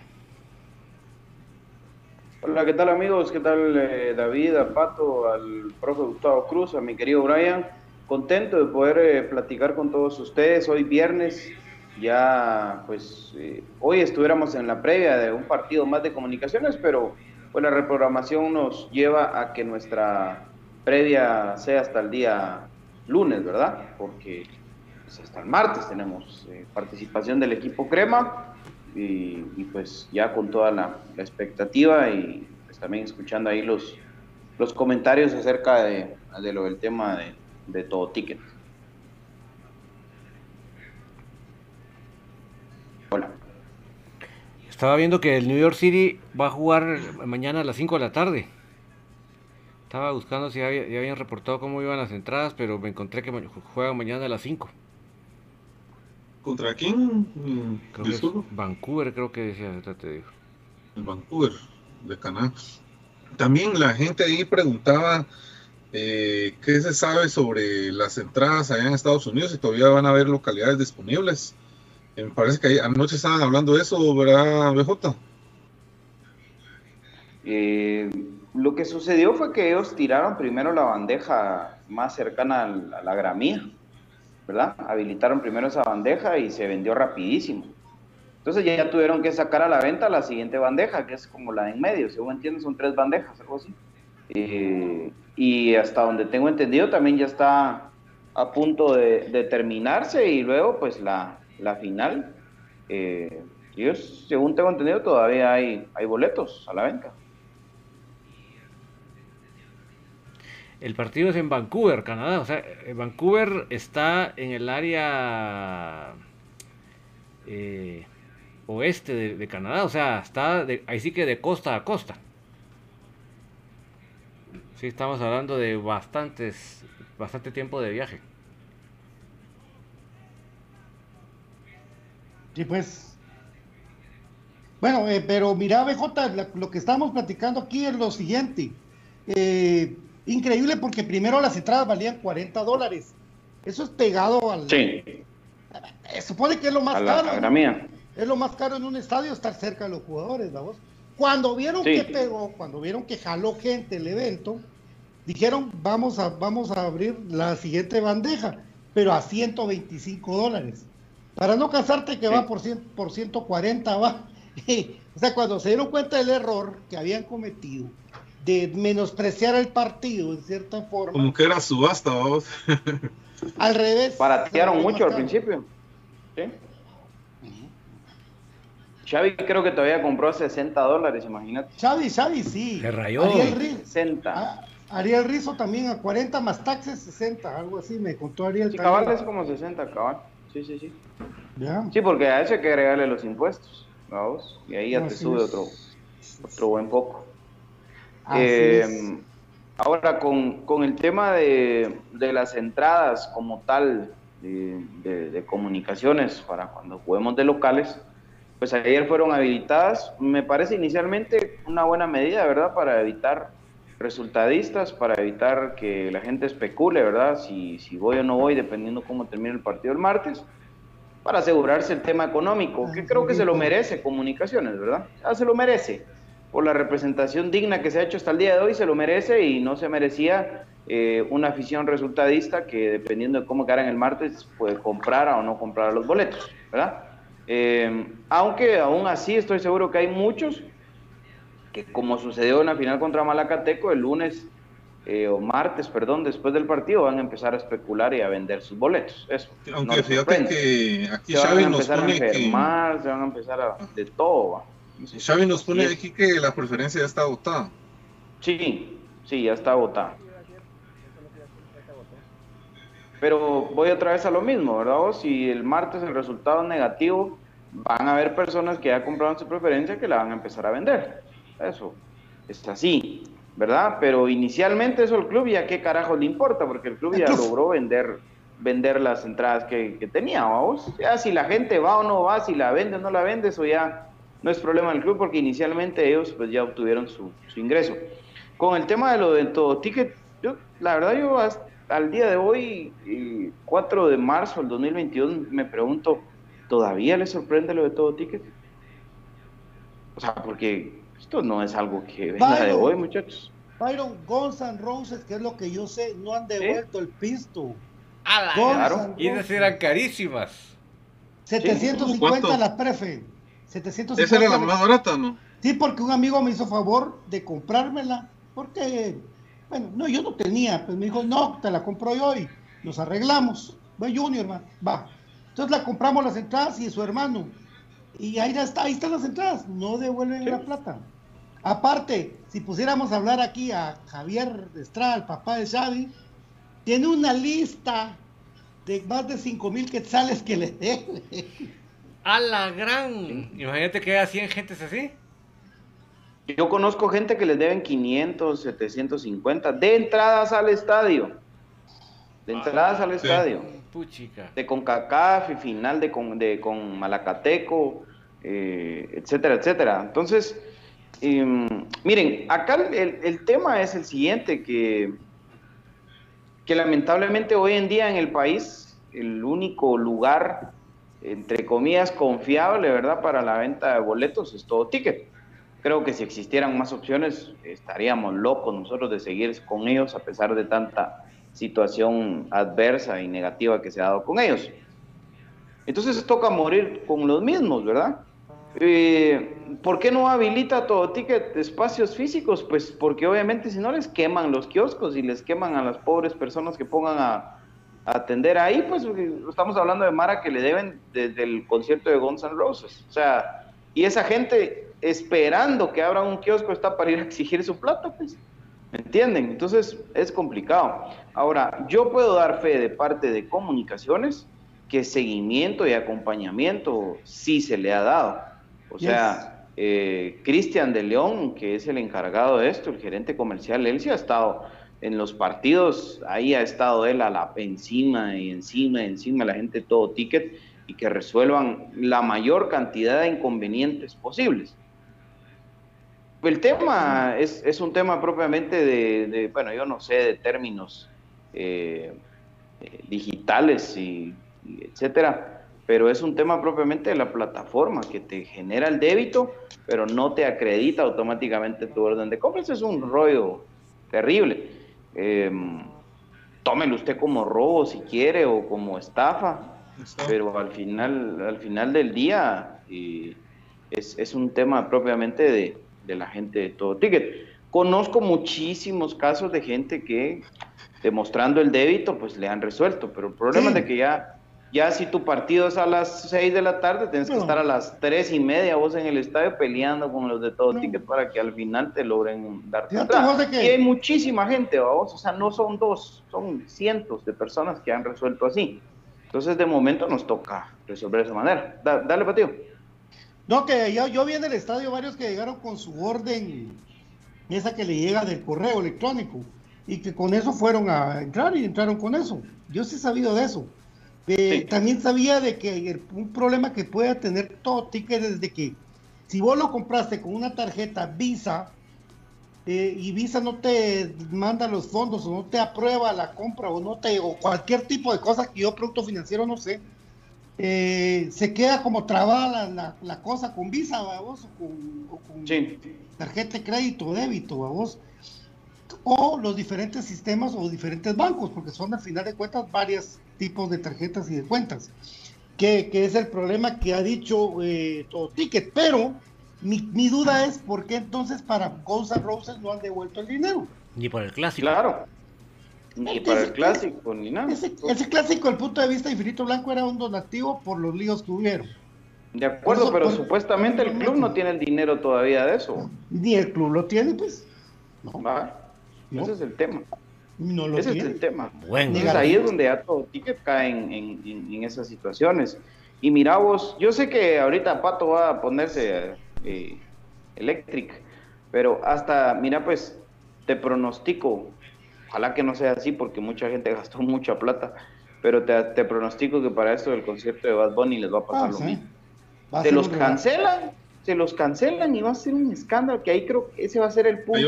Hola, ¿qué tal amigos? ¿Qué tal eh, David, a Pato, al profe Gustavo Cruz, a mi querido Brian? Contento de poder eh, platicar con todos ustedes hoy viernes. Ya, pues, eh, hoy estuviéramos en la previa de un partido más de comunicaciones, pero pues la reprogramación nos lleva a que nuestra previa sea hasta el día lunes, ¿verdad? Porque pues, hasta el martes tenemos eh, participación del equipo Crema y, pues ya con toda la, expectativa y pues también escuchando ahí los, los comentarios acerca de, de lo del tema de, de todo ticket. Hola. Estaba viendo que el New York City va a jugar mañana a las 5 de la tarde. Estaba buscando si había- ya habían reportado cómo iban las entradas, pero me encontré que juegan mañana a las 5. ¿Contra quién? Creo que es. Vancouver, creo que decía, ahorita te digo. En Vancouver, de Canadá. También la gente ahí preguntaba eh, qué se sabe sobre las entradas allá en Estados Unidos y todavía van a haber localidades disponibles. Eh, me parece que ahí- anoche estaban hablando de eso, ¿verdad, BJ? Eh, lo que sucedió fue que ellos tiraron primero la bandeja más cercana al- a la gramía, ¿verdad? Habilitaron primero esa bandeja y se vendió rapidísimo. Entonces ya tuvieron que sacar a la venta la siguiente bandeja, que es como la de en medio, según entiendo son tres bandejas, algo así. Eh, y hasta donde tengo entendido también ya está a punto de, terminarse y luego pues la, la final. Eh, ellos, según tengo entendido, todavía hay, hay boletos a la venta. El partido es en Vancouver, Canadá. O sea, eh, Vancouver está en el área eh, oeste de, Canadá. O sea, está de- ahí sí que de costa a costa. Sí, estamos hablando de bastantes, bastante tiempo de viaje. Sí, pues. Bueno, eh, pero mira, BJ, lo que estamos platicando aquí es lo siguiente. Eh, increíble porque primero las entradas valían 40 dólares. Eso es pegado al... Sí, Eh, supone que es lo más a la, caro. la gramía. Es lo más caro en un estadio estar cerca de los jugadores, vamos. Cuando vieron Sí. que pegó, cuando vieron que jaló gente el evento, dijeron, vamos a, vamos a abrir la siguiente bandeja, pero a 125 dólares. Para no cansarte que Sí. va por, 100, por 140, va. o sea, cuando se dieron cuenta del error que habían cometido, de menospreciar el partido en cierta forma, Como que era subasta, vamos. al revés. Baratearon salió mucho al principio. ¿Sí? Xavi creo que todavía compró a 60 dólares, imagínate. Xavi, Xavi, sí. Se rayó. Ariel Riz- 60. Ah, Ariel Rizo también a 40 más taxes 60, algo así, me contó Ariel. Sí, cabal es como 60, cabal. Sí, sí, sí. Ya. Sí, porque a eso hay que agregarle los impuestos, vamos. Y ahí ya te Así sube es. otro, otro buen poco. Eh, ahora, con, con el tema de, de las entradas como tal de, de- de comunicaciones para cuando juguemos de locales, pues ayer fueron habilitadas, me parece inicialmente una buena medida, ¿verdad? Para evitar resultadistas, para evitar que la gente especule, ¿verdad? Si, si voy o no voy, dependiendo cómo termine el partido el martes, para asegurarse el tema económico, que creo que se lo merece comunicaciones, ¿verdad? Se lo merece por la representación digna que se ha hecho hasta el día de hoy, se lo merece y no se merecía eh, una afición resultadista que dependiendo de cómo quedara en el martes, puede comprar o no comprar los boletos, ¿verdad? Eh, aunque aún así estoy seguro que hay muchos que como sucedió en la final contra Malacateco, el lunes eh, o martes, perdón, después del partido van a empezar a especular y a vender sus boletos. Eso. Aunque fíjate que aquí se van a empezar a que... enfermar, se van a empezar a de todo. ¿va? Xavi nos pone aquí que la preferencia ya está votada. Sí, sí, ya está votada. Pero voy otra vez a lo mismo, ¿verdad? Si el martes el resultado es negativo, van a haber personas que ya compraron su preferencia que la van a empezar a vender. Eso es así, ¿verdad? Pero inicialmente eso el club ya qué carajo le importa, porque el club ya logró vender vender las entradas que, que tenía, vamos. Ya si la gente va o no va, si la vende o no la vende, eso ya no es problema del club, porque inicialmente ellos pues ya obtuvieron su, su ingreso. Con el tema de lo de todo ticket, yo, la verdad yo hasta al día de hoy, 4 de marzo del 2022, me pregunto, ¿todavía le sorprende lo de todo ticket? O sea, porque esto no es algo que venga de hoy, muchachos. Byron, Guns N' Roses, que es lo que yo sé, no han devuelto el pisto. A la claro. Y esas eran carísimas. 750 las prefe. 750 Esa era la más barata, ¿no? Sí, porque un amigo me hizo favor de comprármela. Porque, bueno, no, yo no tenía. Pues me dijo, no, te la compro yo y nos arreglamos. Va, Junior, man, va. Entonces la compramos las entradas y su hermano. Y ahí, está, ahí están las entradas. No devuelven la plata. Aparte, si pusiéramos a hablar aquí a Javier Estrada, el papá de Xavi, tiene una lista de más de 5 mil quetzales que le debe. A la gran. Imagínate que haya 100 gentes así. Yo conozco gente que les deben 500, 750 de entradas al estadio. De entradas al estadio. Puchica. De CONCACAF y final de con, de con Malacateco, eh, etcétera, etcétera. Entonces, em, miren, acá el, el tema es el siguiente, que que lamentablemente hoy en día en el país el único lugar, entre comillas, confiable, ¿verdad?, para la venta de boletos es todo ticket. Creo que si existieran más opciones estaríamos locos nosotros de seguir con ellos a pesar de tanta situación adversa y negativa que se ha dado con ellos. Entonces toca morir con los mismos, ¿verdad? Eh, ¿Por qué no habilita todo ticket espacios físicos? Pues porque obviamente si no les queman los kioscos y les queman a las pobres personas que pongan a, atender ahí, pues estamos hablando de Mara que le deben desde el concierto de Guns N' Roses. O sea, y esa gente esperando que abran un kiosco está para ir a exigir su plata, pues. ¿Me entienden? Entonces es complicado. Ahora, yo puedo dar fe de parte de comunicaciones que seguimiento y acompañamiento sí se le ha dado o sea, eh, Cristian de León, que es el encargado de esto, el gerente comercial, él sí ha estado en los partidos, ahí ha estado él a la encima y encima y encima, la gente todo ticket y que resuelvan la mayor cantidad de inconvenientes posibles. El tema es, es un tema propiamente de, bueno, yo no sé, de términos eh, eh, digitales y, y etcétera, pero es un tema propiamente de la plataforma que te genera el débito, pero no te acredita automáticamente tu orden de compra. Eso es un rollo terrible. Eh, tómelo usted como robo si quiere o como estafa, pero al final, al final del día es, es, un tema propiamente de, de la gente de todo ticket. Conozco muchísimos casos de gente que demostrando el débito, pues le han resuelto, pero el problema es de que ya ya si tu partido es a las 6 de la tarde, tienes que estar a las 3 y media vos en el estadio peleando con los de todo ticket para que al final te logren dar Y hay muchísima gente, vos, o sea, no son dos, son cientos de personas que han resuelto así. Entonces, de momento nos toca resolver de esa manera. dale, Patio. No, que yo, yo vi en el estadio varios que llegaron con su orden, esa que le llega del correo electrónico, y que con eso fueron a entrar y entraron con eso. Yo sí he sabido de eso. También sabía de que un problema que puede tener todo ticket es de que si vos lo compraste con una tarjeta Visa eh, y Visa no te manda los fondos o no te aprueba la compra o no te o cualquier tipo de cosa que yo producto financiero no sé, eh, se queda como trabada la, cosa con Visa, vos, o con, tarjeta de crédito o débito, vos o los diferentes sistemas o diferentes bancos, porque son al final de cuentas varios tipos de tarjetas y de cuentas, que, es el problema que ha dicho eh, todo Ticket, pero mi, mi, duda es por qué entonces para Guns N' Roses no han devuelto el dinero. Ni por el clásico. Claro. Ni para el clásico, ni nada. Ese, ese clásico, el punto de vista de Infinito Blanco, era un donativo por los líos que hubieron. De acuerdo, Eso pero por- supuestamente el club no tiene el dinero todavía de eso. Ni el club lo tiene, pues. No, ¿va? No. Ese es el tema. No lo Ese tiene. es el tema. Bueno. Ahí es donde ya todo ticket cae en, en- en- en esas situaciones. Y mira vos, yo sé que ahorita Pato va a ponerse eh, electric, pero hasta, mira pues, te pronostico, ojalá que no sea así porque mucha gente gastó mucha plata, pero te, te pronostico que para esto del concierto de Bad Bunny les va a pasar Ah, lo sí. mismo. A ser los cancelan, se los cancelan y va a ser un escándalo, que ahí creo que ese va a ser el punto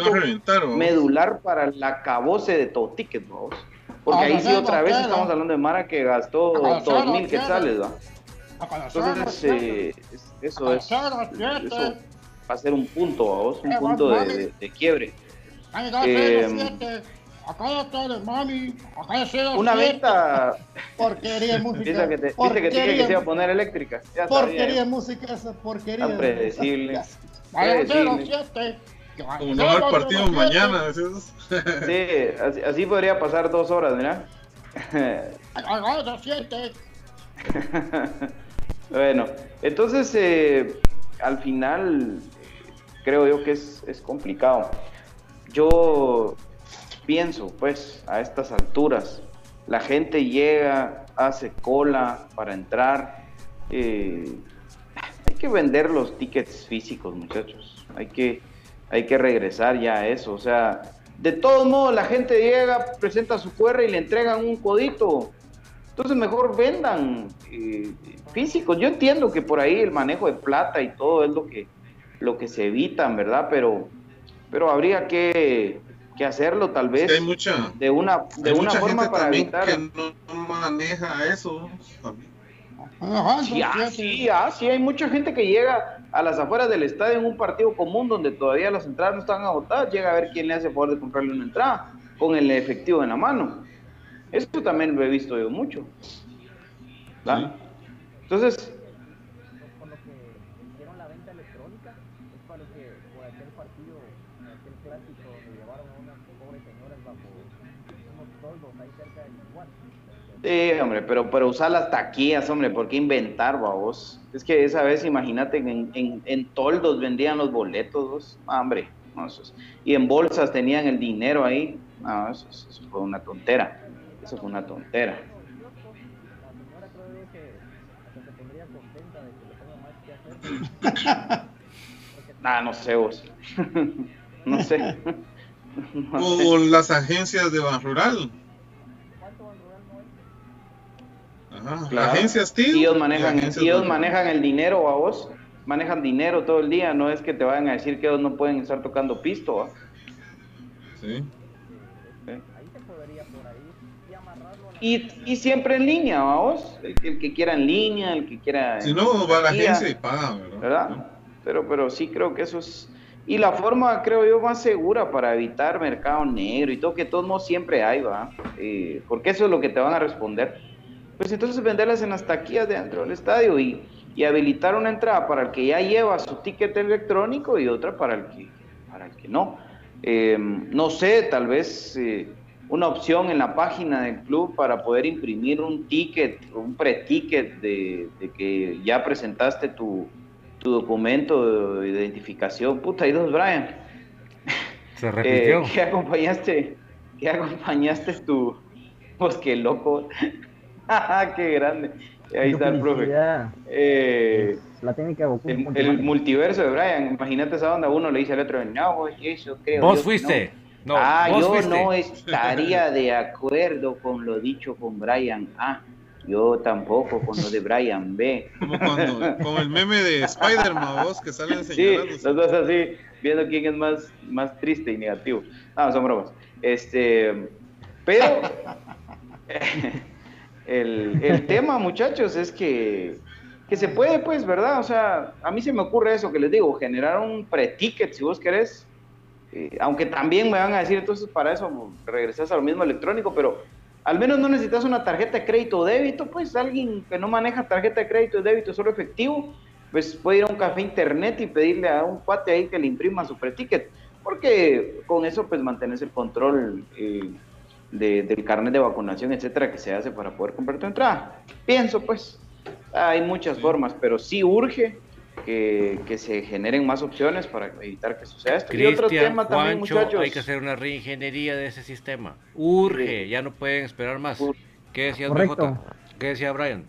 medular para el acabose de todo ticket, vamos. Porque Ah, ahí sí otra vez quiero. estamos hablando de Mara que gastó dos mil quetzales, ¿va? Entonces, eh, es- eso es, eso va a ser un punto, vamos, un punto de, de- de quiebre. Eh. Acá está de mami. Acá es cero, Una venta, Porquería de música. dice que te, dice que porquería, tiene que se iba a poner eléctrica. Ya porquería de música, esa porquería. Tan predecible. Vaya, cero, Predecible. siete. Como no va el partido mañana. ¿sí? Sí, así, así podría pasar dos horas, mira. Acá es siete. bueno, entonces eh, al final creo yo que es, es complicado. Yo pienso, pues, a estas alturas, la gente llega, hace cola para entrar. eh, hay que vender los tickets físicos, muchachos. Hay que, hay que regresar ya a eso. O sea, de todos modos, la gente llega, presenta su QR y le entregan un codito. Entonces mejor vendan eh, físicos. Yo entiendo que por ahí el manejo de plata y todo es lo que, lo que se evitan, ¿verdad? Pero, pero habría que, que hacerlo tal vez hay mucha, de una, de hay una mucha forma gente para evitar. que no, no maneja eso. también. Ajá, Sí, ah, sí, ah, sí, hay mucha gente que llega a las afueras del estadio en un partido común donde todavía las entradas no están agotadas, llega a ver quién le hace favor de comprarle una entrada con el efectivo en la mano. Eso también lo he visto yo mucho. ¿verdad? Entonces, con lo que hicieron la venta electrónica es para que por aquel partido, aquel clásico donde llevaron a unas pobres señoras bajo unos toldos ahí cerca del igual. Sí, hombre, pero, pero usar las taquillas, hombre, ¿por qué inventar, vos? Es que esa vez, imagínate, en, en, en toldos vendían los boletos, vos. Ah, hombre, no, eso es- y en bolsas tenían el dinero ahí. No, eso, eso fue una tontera. Eso fue una tontera. La señora creo yo que hasta se pondría contenta de que le pongan más que hacer. Ah, no sé vos. no sé. No sé. O las agencias de Ban Rural. Ajá. Claro. Agencias TIO. Y ellos manejan, agencias y ellos manejan el dinero a vos. Manejan dinero todo el día. No es que te vayan a decir que ellos no pueden estar tocando pisto. ¿va? Sí. Ahí se podría por ahí y Y, siempre en línea, ¿va vos. El, el que quiera en línea, el que quiera. Si no, va a la agencia y paga, ¿verdad? ¿Verdad? Pero, pero sí creo que eso es. Y la forma, creo yo, más segura para evitar mercado negro y todo, que de todos modos siempre hay, ¿va? Eh, porque eso es lo que te van a responder. Pues entonces venderlas en las taquillas de dentro del estadio y, y habilitar una entrada para el que ya lleva su ticket electrónico y otra para el que, para el que no. Eh, no sé, tal vez eh, una opción en la página del club para poder imprimir un ticket, un pre-ticket de, de que ya presentaste tu, tu documento de identificación. Puta, hay dos, Brian. Se Eh, repitió. que acompañaste, que acompañaste tu, pues qué loco, qué grande. Ahí está el profe. Eh, La técnica Goku. el, el multiverso de Brian, imagínate esa onda, uno le dice al otro, no, vos eso creo. Vos yo fuiste. No. No, ah, vos yo fuiste. no estaría de acuerdo con lo dicho con Brian A. Yo tampoco con lo de Brian B. Como cuando, como el meme de Spider-Man, vos, que salen Sí, señalando. los dos así, viendo quién es más, más triste y negativo. No, son bromas. Este, pero el, el tema, muchachos, es que, que se puede, pues, ¿verdad? O sea, a mí se me ocurre eso que les digo, generar un pre-ticket, si vos querés. Eh, aunque también me van a decir, entonces para eso regresas a lo mismo electrónico, pero al menos no necesitas una tarjeta de crédito o débito, pues alguien que no maneja tarjeta de crédito o débito, solo efectivo, pues puede ir a un café internet y pedirle a un cuate ahí que le imprima su pre-ticket, porque con eso pues mantenés el control eh, de- del carnet de vacunación, etcétera, que se hace para poder comprar tu entrada. Pienso pues, Hay muchas formas, pero sí urge que, que se generen más opciones para evitar que suceda esto. y otro Cristian, tema también, Juancho, muchachos. hay que hacer una reingeniería de ese sistema. Urge, ya no pueden esperar más. ¿Qué decías, Correcto. BJ? ¿Qué decía Brian?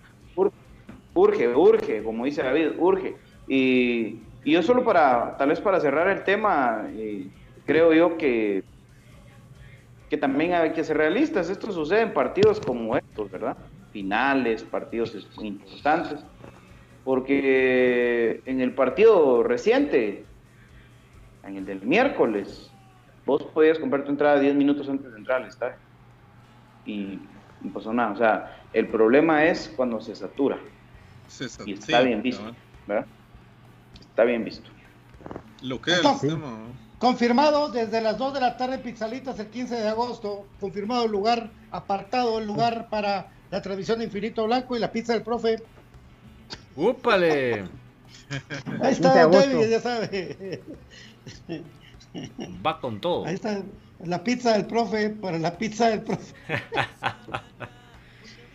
Urge, urge, como dice David, urge. Y, y yo solo para, tal vez para cerrar el tema, eh, creo yo que, que también hay que ser realistas. Esto sucede en partidos como estos, ¿verdad? Finales, partidos es- importantes. Porque en el partido reciente, en el del miércoles, vos podías comprar tu entrada 10 minutos antes de entrar al estadio. Y no pasó nada. O sea, el problema es cuando se satura. Se Y está sí, bien visto. ¿verdad? Está bien visto. Lo que es el Entonces, sistema, ¿no? Confirmado desde las 2 de la tarde, Pixalitas, el 15 de agosto. Confirmado el lugar, apartado el lugar para la transmisión de Infinito Blanco y la pizza del profe. ¡Úpale! Ahí 15 está de agosto. David, ya sabe. Va con todo. Ahí está la pizza del profe para la pizza del profe.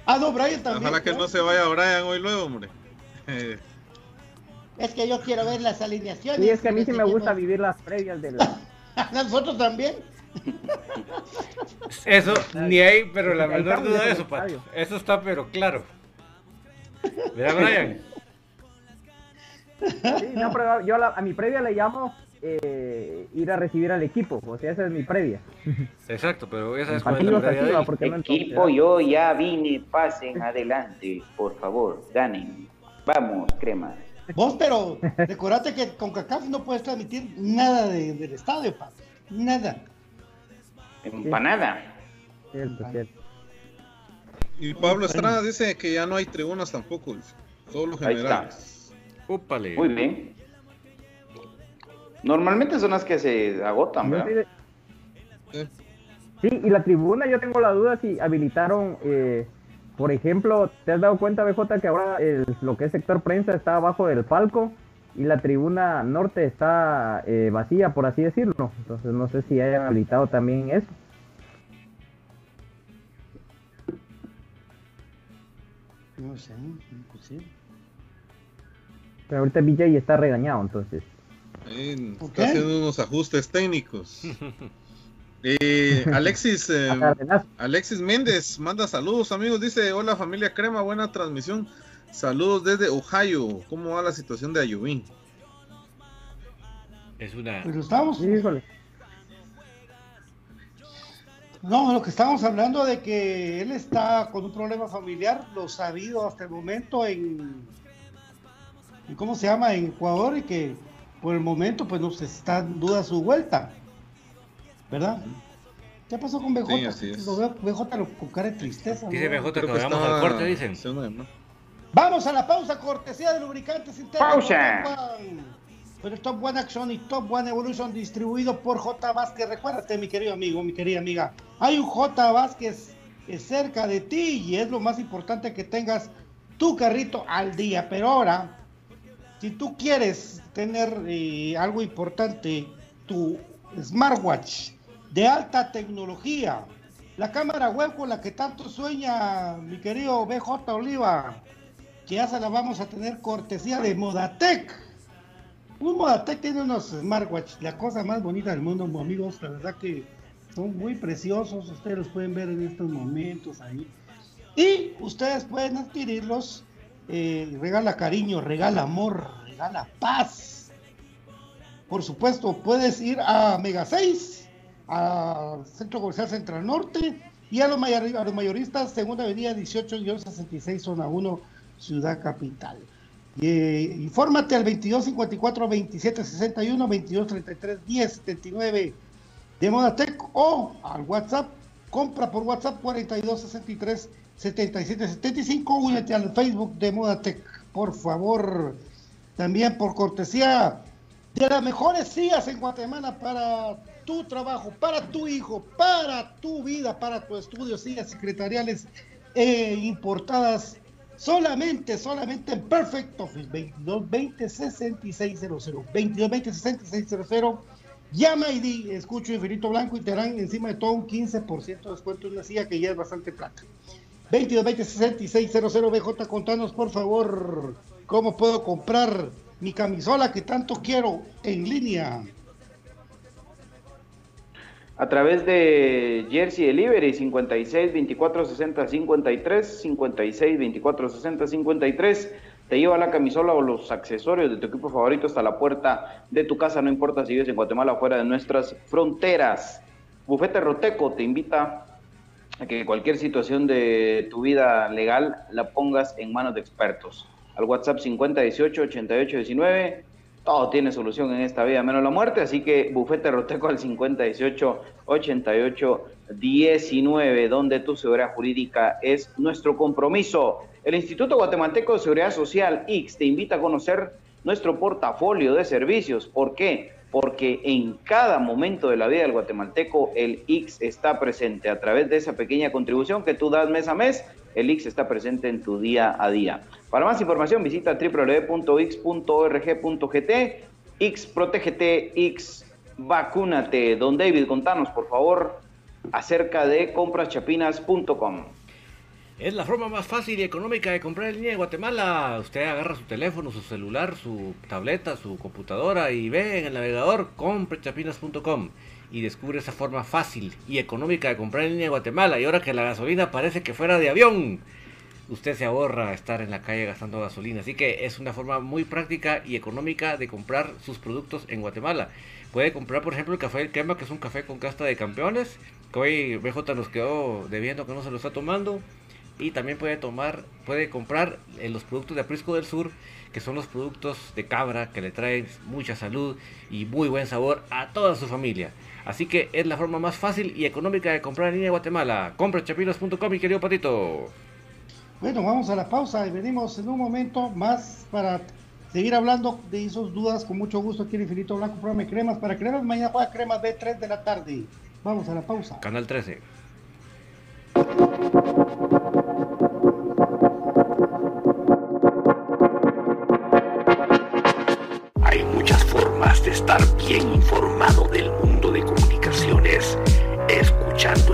Ah, no, Brian también. Ojalá que ¿no? no se vaya Brian hoy luego, hombre. Es que yo quiero ver las alineaciones. Sí, es que a mí sí me gusta vivir las previas de la... Nosotros también. Eso, ni hay, pero la menor duda de eso, Pato. Eso está, pero claro. ¿Verdad, Brian? Sí, no, pero yo a, la- a mi previa le llamo eh, ir a recibir al equipo, o sea, esa es mi previa. Exacto, pero esa es no Equipo, yo ya vine, pasen adelante, por favor, ganen. Vamos, crema. Vos, pero recordate que con CACAF no puedes transmitir nada de- del estadio, Pato. Nada. Empanada. Cierto, cierto. Y Pablo Estrada dice que ya no hay tribunas tampoco, solo generales. Úpale. Muy bien. Normalmente son las que se agotan, ¿verdad? sí de- Sí, y la tribuna, yo tengo la duda si habilitaron, eh, por ejemplo, ¿te has dado cuenta, BJ, que ahora el- lo que es sector prensa está abajo del palco y la tribuna norte está eh, vacía, por así decirlo? Entonces no sé si hayan habilitado también eso. No sé, imposible. Pero ahorita BJ está regañado, entonces. Ok. Está haciendo unos ajustes técnicos. Eh, Alexis, eh, Alexis Méndez manda saludos amigos, dice hola familia Crema, buena transmisión, saludos desde Ohio, ¿cómo va la situación de Ayubín? Es una. Pero estamos. Híjole. No, lo que estamos hablando de que él está con un problema familiar, lo sabido hasta el momento en, en ¿cómo se llama? En Ecuador y que por el momento pues no se está en duda su vuelta, ¿verdad? ¿Qué pasó con BJ? Sí, así es. Lo veo BJ lo- con cara de tristeza. Dice ¿no? BJ que vamos al corte, dicen. Vamos a la pausa, cortesía de lubricantes internos. Pausa. El Top One Action y Top One Evolution distribuido por J. Vázquez. Recuérdate, mi querido amigo, mi querida amiga. Hay un J. Vázquez eh, cerca de ti y es lo más importante que tengas tu carrito al día. Pero ahora, si tú quieres tener eh, algo importante, tu smartwatch de alta tecnología, la cámara web con la que tanto sueña mi querido BJ Oliva, que ya se la vamos a tener cortesía de Modatec. Un Modatec tiene unos smartwatch, la cosa más bonita del mundo, amigos, la verdad que son muy preciosos, ustedes los pueden ver en estos momentos ahí. Y ustedes pueden adquirirlos, eh, regala cariño, regala amor, regala paz. Por supuesto, puedes ir a Mega 6, a Centro Comercial Central Norte y a los, mayori- a los mayoristas, Segunda Avenida 18-66, Zona 1, Ciudad Capital. Eh, infórmate al 2254 2761 2233 1079 de Modatec o al WhatsApp, compra por WhatsApp 4263 7775, únete al Facebook de Modatec, por favor. También por cortesía de las mejores sillas en Guatemala para tu trabajo, para tu hijo, para tu vida, para tu estudio, sillas secretariales eh, importadas solamente, solamente en Perfect Office 2220 6600 2220 6600 llama y di, escucho Infinito Blanco y te darán encima de todo un 15% de descuento en una silla que ya es bastante plata. 2220 BJ, contanos por favor cómo puedo comprar mi camisola que tanto quiero en línea. A través de Jersey Delivery 56 24 60 53 56 24 60 53 te lleva la camisola o los accesorios de tu equipo favorito hasta la puerta de tu casa, no importa si vives en Guatemala o fuera de nuestras fronteras. Bufete Roteco te invita a que cualquier situación de tu vida legal la pongas en manos de expertos. Al WhatsApp 5018 8819 todo tiene solución en esta vida, menos la muerte, así que Bufete Roteco al 5018 8819 donde tu seguridad jurídica es nuestro compromiso. El Instituto Guatemalteco de Seguridad Social, IX, te invita a conocer nuestro portafolio de servicios. ¿Por qué? Porque en cada momento de la vida del guatemalteco, el IX está presente. A través de esa pequeña contribución que tú das mes a mes, el IX está presente en tu día a día. Para más información, visita www.x.org.gt. X, protégete, X, vacúnate. Don David, contanos, por favor, acerca de compraschapinas.com. Es la forma más fácil y económica de comprar en línea en Guatemala. Usted agarra su teléfono, su celular, su tableta, su computadora y ve en el navegador comprechapinas.com y descubre esa forma fácil y económica de comprar en línea en Guatemala. Y ahora que la gasolina parece que fuera de avión, usted se ahorra estar en la calle gastando gasolina. Así que es una forma muy práctica y económica de comprar sus productos en Guatemala. Puede comprar, por ejemplo, el café del crema, que es un café con casta de campeones, que hoy BJ nos quedó debiendo que no se lo está tomando y también puede tomar, puede comprar en los productos de Aprisco del Sur, que son los productos de cabra que le traen mucha salud y muy buen sabor a toda su familia. Así que es la forma más fácil y económica de comprar en línea de Guatemala. Comprachapinos.com, mi querido Patito. Bueno, vamos a la pausa y venimos en un momento más para seguir hablando de esas dudas con mucho gusto aquí en Infinito Blanco, programa cremas para cremas. Mañana juega cremas de 3 de la tarde. Vamos a la pausa. Canal 13. Bien informado del mundo de comunicaciones escuchando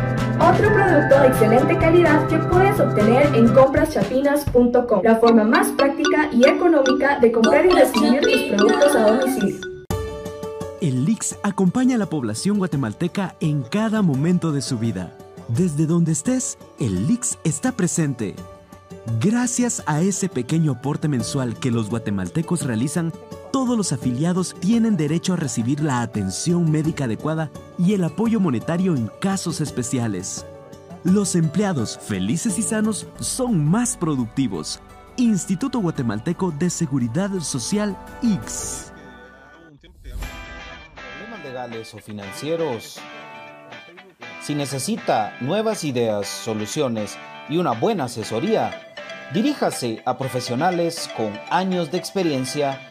Otro producto de excelente calidad que puedes obtener en compraschapinas.com, la forma más práctica y económica de comprar y recibir tus productos a domicilio. El LIX acompaña a la población guatemalteca en cada momento de su vida. Desde donde estés, el LIX está presente. Gracias a ese pequeño aporte mensual que los guatemaltecos realizan, todos los afiliados tienen derecho a recibir la atención médica adecuada y el apoyo monetario en casos especiales. Los empleados felices y sanos son más productivos. Instituto Guatemalteco de Seguridad Social X. Problemas legales o financieros. Si necesita nuevas ideas, soluciones y una buena asesoría, diríjase a profesionales con años de experiencia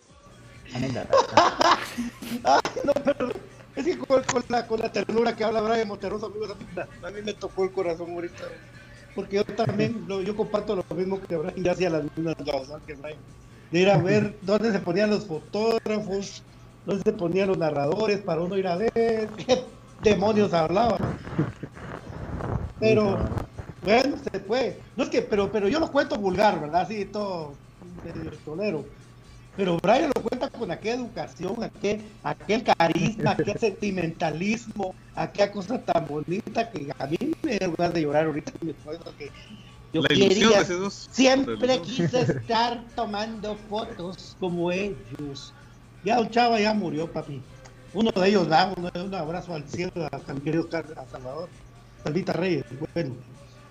Ay, no, pero es que con, la, ternura que habla Brian Monterroso, amigos, a mí me tocó el corazón ahorita. Porque yo también, lo- yo comparto lo mismo que Brian, ya hacía las mismas cosas que Brian. De ir a ver dónde se ponían los fotógrafos, dónde se ponían los narradores para uno ir a ver qué demonios hablaban. Pero, bueno, se puede. No es que, pero, pero yo lo cuento vulgar, ¿verdad? Así, todo medio tolero. Pero Brian lo cuenta con aquella educación, aquel, aquel carisma, aquel sentimentalismo, aquella cosa tan bonita que a mí me da ganas de llorar ahorita. me acuerdo que yo La quería, de esos dos. siempre quise estar tomando fotos como ellos. Ya un chava ya murió, papi. Uno de ellos da un, un abrazo al cielo a mi querido Car- a Salvador. Salvita Reyes. Bueno.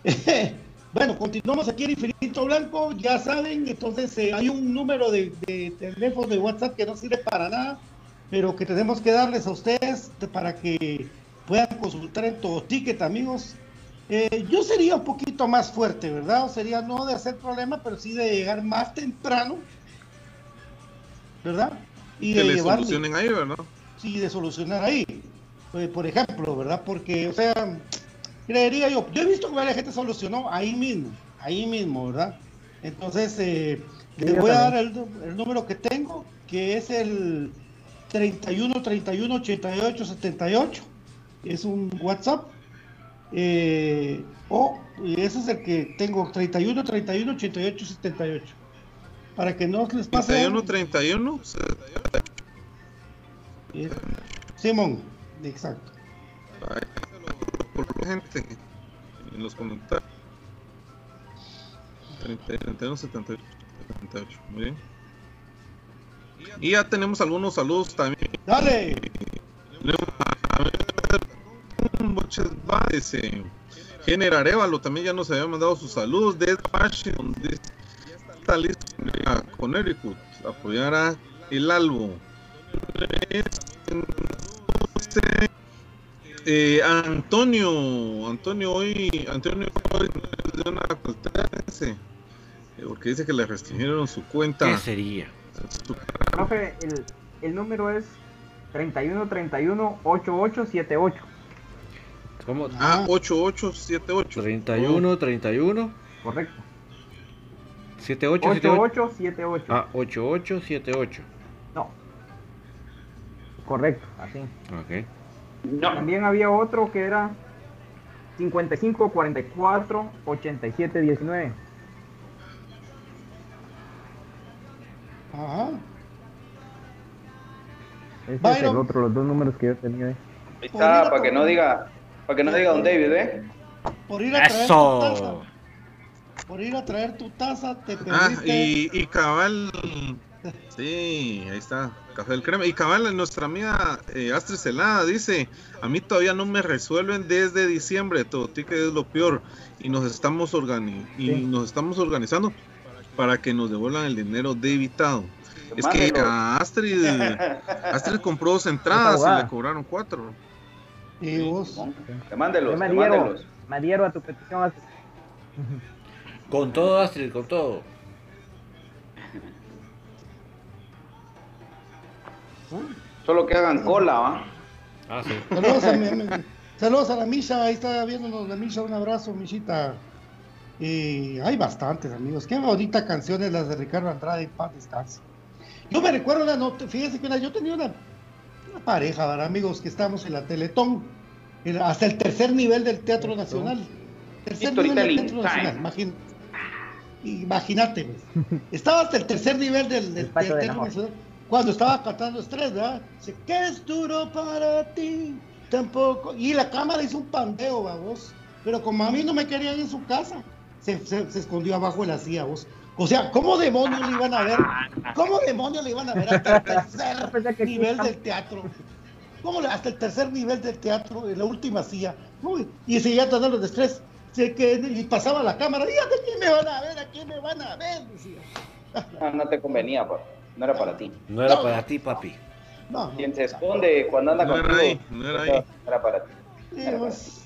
Bueno, continuamos aquí en Infinito Blanco, ya saben, entonces eh, hay un número de, de teléfono de WhatsApp que no sirve para nada, pero que tenemos que darles a ustedes de- para que puedan consultar en todo ticket, amigos. Eh, yo sería un poquito más fuerte, ¿verdad? O sería no de hacer problema, pero sí de llegar más temprano, ¿verdad? Y Que de le llevarle- solucionen ahí, ¿verdad? sí, de solucionar ahí. Eh, por ejemplo, ¿verdad? Porque, o sea, creería yo, yo he visto que varias gente solucionó ahí mismo, ahí mismo, ¿verdad? Entonces, eh, Sí, les voy a dar el, el número que tengo, que es el 31 31 88 78, es un WhatsApp. Eh, o y ese es el que tengo, 31 31 88 78. Para que no les pase. 31, 31. Eh, Simón, exacto. Por la gente en los comentarios. 30, 31, 78, 78. Muy bien. Y ya tenemos algunos saludos también. Dale. Bares, eh, Gener Arevalo también ya nos había mandado sus saludos de Washington. está listo a Connecticut apoyar a el álbum. Eh, Antonio, Antonio hoy, Antonio hoy de una caltense, eh, porque dice que le restringieron su cuenta. ¿Qué sería? Su- Profe, el, el número es 3131-8878. ¿Cómo? Ah, 8878. 31, 31, Correcto. 78, 78. 8878. Ah, 8878. No. Correcto, así. Ok. También había otro que era 55 44 87 19. Ajá. Ese es Byron. el otro, los dos números que yo tenía ahí. Ahí está, para que no diga, para que no diga don David, ¿eh? Por ir a traer tu Eso. taza. Por ir a traer tu taza, te Ah, perdiste. y, y cabal. Sí, ahí está, café del crema. Y cabal, nuestra amiga eh, Astrid Celada dice: A mí todavía no me resuelven desde diciembre, todo ticket es lo peor. Y nos estamos, organi y Sí. nos estamos organizando para que nos devuelvan el dinero debitado. Es que a Astrid, Astrid compró dos entradas y le cobraron cuatro. Y vos. Mándelos, Yo me te adhiero, mándelos. me adhiero a tu petición. Astrid. Con todo, Astrid, con todo. Solo que hagan cola, ¿va? Ah, sí. Saludos a, mi- mi- saludos a la Misha, ahí está viéndonos la Misha, un abrazo, Mishita. Y hay bastantes amigos, qué bonita canciones las de Ricardo Andrade y Paz Descanse. Yo me recuerdo una nota, fíjense que una- yo tenía una, una pareja, ¿verdad, amigos, que estábamos en la Teletón, era hasta el tercer nivel del Teatro Nacional. Tercer nivel del Teatro Nacional, Imagínate, pues. estaba hasta el tercer nivel del, Teatro. Nacional. Cuando estaba cantando Estrés, ¿verdad? Dice, ¿qué es duro para ti? Tampoco. Y la cámara hizo un pandeo, vos. Pero como a mí no me querían en su casa, se, se- se escondió abajo de la silla, vos. O sea, ¿cómo demonios le iban a ver? ¿Cómo demonios le iban a ver hasta el tercer nivel del teatro? ¿Cómo le- hasta el tercer nivel del teatro, en la última silla? Uy, y seguía tratando de estrés. Se que, y pasaba la cámara, ¿y a quién me van a ver? ¿A quién me van a ver? Decía. No, no te convenía, pa. No era para ti. No era para ti, papi. No. Quien se esconde cuando anda No era contigo. ahí, no era ahí. No era para ti. Pues,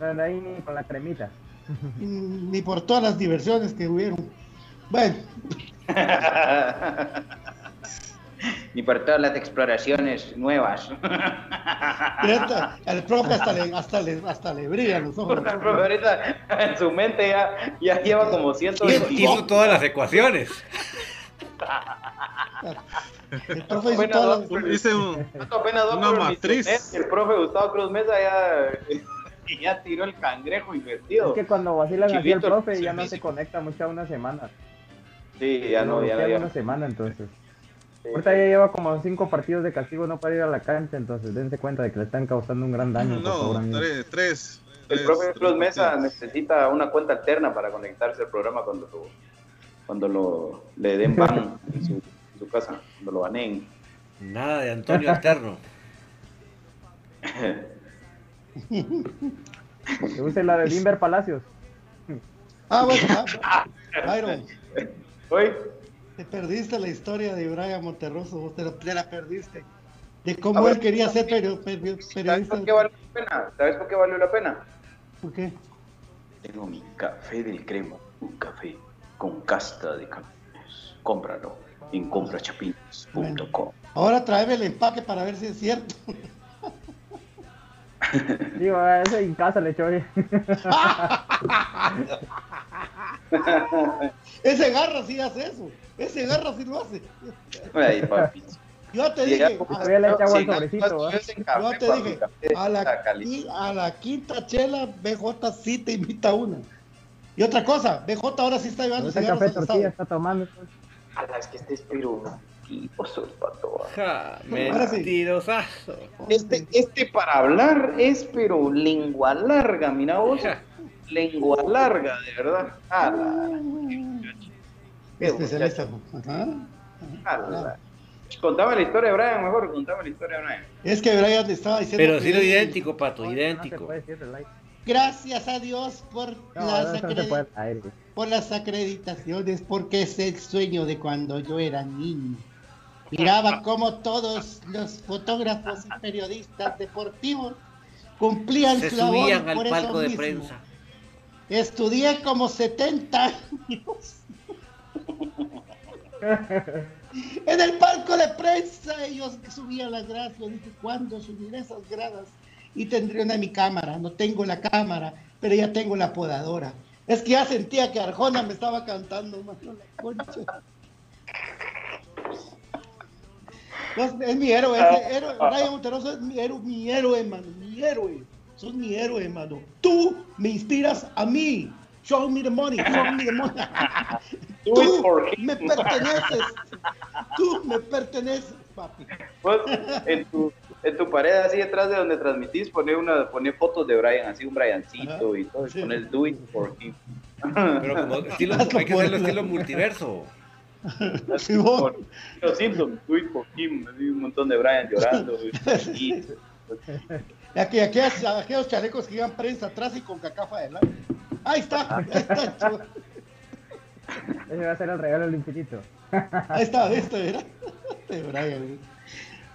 No, no, ahí ni con la cremita. ni por todas las diversiones que hubieron. Bueno, Ni para todas las exploraciones nuevas. neta, el profe hasta le, hasta le, hasta le brillan los ojos. El profe ahorita en su mente ya, ya lleva como 120. Hizo todas las ecuaciones. El profe hizo Bueno, todas dos- las- Hice un- apenas dos una matriz. El profe Gustavo Cruz Mesa ya, ya tiró el cangrejo invertido. Es que cuando vacilan así el profe ya no se conecta mucho a una semana. Sí, ya no, ya no. ya una semana entonces. Ahorita ya lleva como cinco partidos de castigo no para ir a la cancha, entonces dense cuenta de que le están causando un gran daño. por favor, No, amigos. tres, tres. El profe Cruz Mesa necesita una cuenta alterna para conectarse al programa cuando lo, cuando lo le den ban en su, en su casa, cuando lo baneen. Nada de Antonio Alterno. Que use la de Limber Palacios. Ah, bueno, ah, Byron, Hoy, te perdiste la historia de Brian Monterroso, vos te la, te la perdiste. De cómo A ver, él quería ser perio- perio- ¿sabes periodista. por qué valió la pena? ¿Sabes por qué valió la pena? ¿Por qué? Tengo mi café del crema, un café con casta de campeones. Cómpralo en comprachapines.com. Ahora tráeme el empaque para ver si es cierto. Digo, a ese en casa le echó. Ese garra sí hace eso. Ese garra sí lo hace. Ay, papi. Yo te Sí, dije, a la quinta chela, BJ sí te invita una. Y otra cosa, BJ ahora sí está llevando Ese café tortilla está tomando. pues. A las que estés sos pato. Ja, mentirosazo. Este, este para hablar es pero lengua larga, mira vos. Lengua larga, de verdad. A la- Qué Especialista. Ajá. a la- Contame la historia de Brian, mejor, contame la historia de Brian. Es que Brian le estaba diciendo. Pero sí lo idéntico, pato, No, no se idéntico. puede decir el like. Gracias a Dios por, No, las no, puede por las acreditaciones, porque es el sueño de cuando yo era niño. Miraba cómo todos los fotógrafos y periodistas deportivos cumplían Se su labor al por eso palco de mismo. prensa. Estudié como 70 años en el palco de prensa. Ellos subían las gradas. Yo dije, ¿cuándo subiré esas gradas? Y tendré una de mi cámara. No tengo la cámara, pero ya tengo la podadora. Es que ya sentía que Arjona me estaba cantando, mano, la concha. No, es mi héroe, ese héroe, Brian Monterroso es mi héroe, mi héroe, mano, mi héroe. Sos mi héroe, mano. Tú me inspiras a mí. Show me the money, show me the money. Him. me perteneces. Tú me perteneces, papi. Vos, en tu, en tu pared así detrás de donde transmitís, pone una, pone fotos de Brian, así un Briancito y todo, y Sí. pones do it for him. Pero como estilo, hay que por hacerlo estilo multiverso. Sí, vos. Los Simpsons, do it for him, así un montón de Brian llorando. Y, aquí, aquí, aquellos chalecos que llevan prensa atrás y con cacafa adelante. Ahí está, ahí está. chulo. Ese va a ser el regalo del infinito. Ahí está, este era. Este Brian.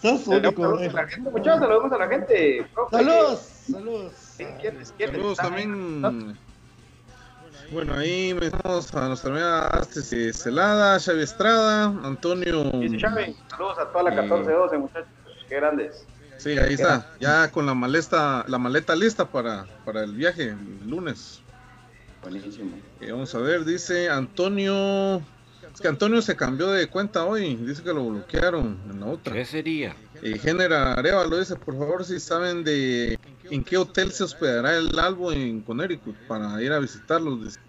Sos único, Saludos a la gente, muchachos, saludos a la gente. profe. Saludos, saludos. Sí, ¿quiénes, quiénes? Saludos también. Bueno, ahí metemos a nuestra amiga Astes y Celada, Xavi Estrada, Antonio. Xavi, saludos a toda la Sí. 14-12, muchachos. Qué grandes. Sí, ahí está, ya con la maleta, la maleta lista para, para el viaje el lunes. Buenísimo. Eh, vamos a ver, dice Antonio. Es que Antonio se cambió de cuenta hoy, dice que lo bloquearon en la otra. ¿Qué sería? Eh, Genera Arevalo dice, por favor, si saben de en qué hotel se hospedará el Albo en Connecticut para ir a visitarlos. Dice.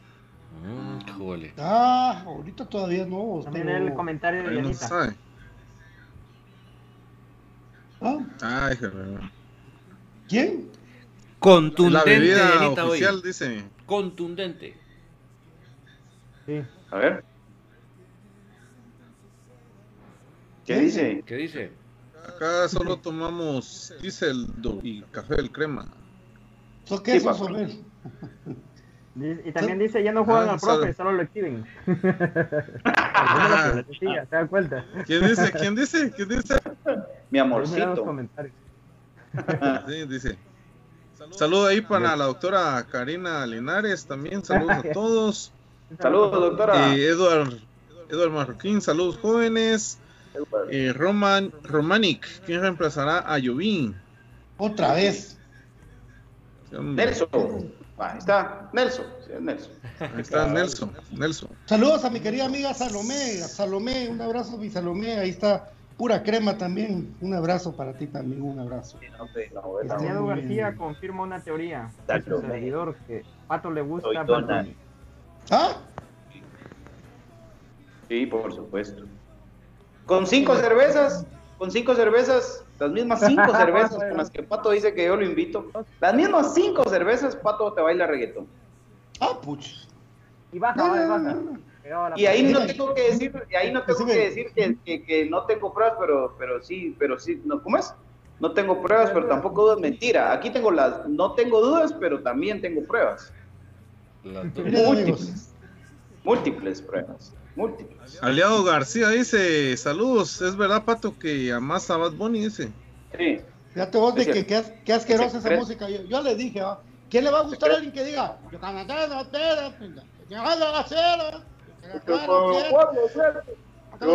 Mm, jole. Ah, ahorita todavía no. También pero- el comentario de no sabe. ¿Ah? Ay, joder. ¿Quién? Contundente, La bebida Dianita, hoy. oficial, dice. Contundente. Sí. A ver. ¿Qué ¿Qué dice? ¿Qué dice? Acá solo tomamos diesel y café del crema. ¿So qué es eso, Y también dice, ya no juegan Ah, al profe, sabe. solo lo exhiben. Eso. ¿Quién dice? ¿Quién dice? ¿Quién dice? Mi amorcito. comentarios. Sí, dice. Saludo ahí para la doctora Karina Linares también. Saludos a todos. Saludos, doctora. Eh, Eduard, Eduard Marroquín, saludos jóvenes. Eh, Roman, Romanic, ¿quién reemplazará a Jovín? Otra vez. Nelson. Ahí está. Nelson. Sí, es Nelson. Ahí está Nelson. Nelson. Saludos a mi querida amiga Salomé. A Salomé, un abrazo, mi Salomé. Ahí está. Pura crema también. Un abrazo para ti también. Un abrazo. Muy García confirma una teoría. Su servidor que Pato le gusta. ¿Ah? Sí, por supuesto. Con cinco cervezas, con cinco cervezas, las mismas cinco cervezas con las que Pato dice que yo lo invito, las mismas cinco cervezas, Pato te baila reggaetón. Ah, puch. Y baja, baja, baja. Y ahí no pared. tengo que decir, y ahí no tengo que decir que, que- que no tengo pruebas, pero, pero sí, pero sí, no, ¿cómo es? No tengo pruebas, pero tampoco dudas, mentira. Aquí tengo las, no tengo dudas, pero también tengo pruebas. Múltiples, múltiples pruebas, múltiples. Aliado García dice, saludos, es verdad Pato que amas a Bad Bunny, dice. Sí. Fíjate vos de que as- qué asquerosa esa música. Yo, yo le dije, ¿ah? ¿quién le va a gustar a alguien que diga? Yo canté la pera, pinga, yo canté la cera, yo canté la cera, Qué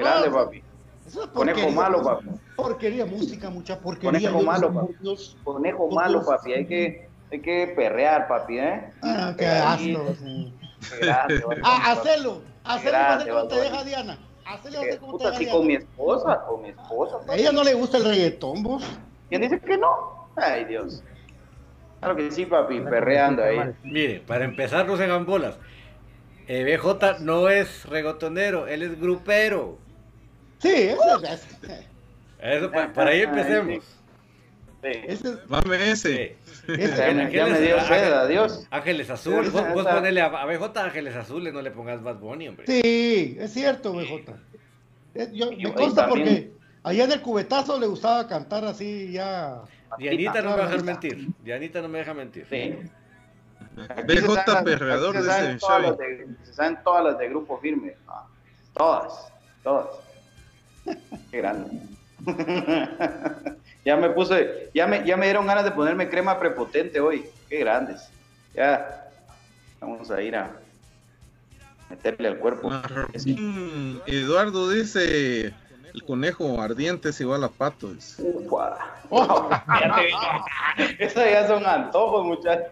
grande, papi. Conejo malo, papi. Porquería, música, mucha porquería. Conejo malo, papi. Conejo malo, papi. Hay que, hay que perrear, papi, ¿eh? Ah, qué asco. sí. Grande. Ah, a ser Grande, como te deja. Diana. A Eh, ser como te Puta, deja sí, Diana. con mi esposa, con mi esposa. A ella no le gusta el reggaetón, vos. ¿Quién dice que no? Ay, Dios. Claro que sí, papi, perreando ahí. Mire, para empezar, no se hagan bolas. Eh, BJ no es regotonero, él es grupero. Sí, ese es. Eso, pa- para ahí empecemos. Ese es- Mame ese. Sí. ese- Ya me, ya me dio sed, adiós. Ángeles azules, vos, vos ponele a, a BJ Ángeles azules, no le pongas Bad Bunny, hombre. Sí, es cierto, BJ. Eh, Yo, me consta porque allá en el cubetazo le gustaba cantar así ya. Dianita no me deja Claro. mentir. Dianita no me deja mentir. Sí. Aquí se BJ saben Perreador, se saben dice todas Xavi. las de- Se saben todas las de grupo firme. Ah, Todas, todas. Qué grande. ya me puse, ya me, ya me dieron ganas de ponerme crema prepotente hoy. Qué grandes. Ya vamos a ir a meterle al cuerpo. Marroquín Eduardo dice, el conejo ardiente es igual a Pato. dice. Ufa. Ya te. Esos ya son antojos, muchachos.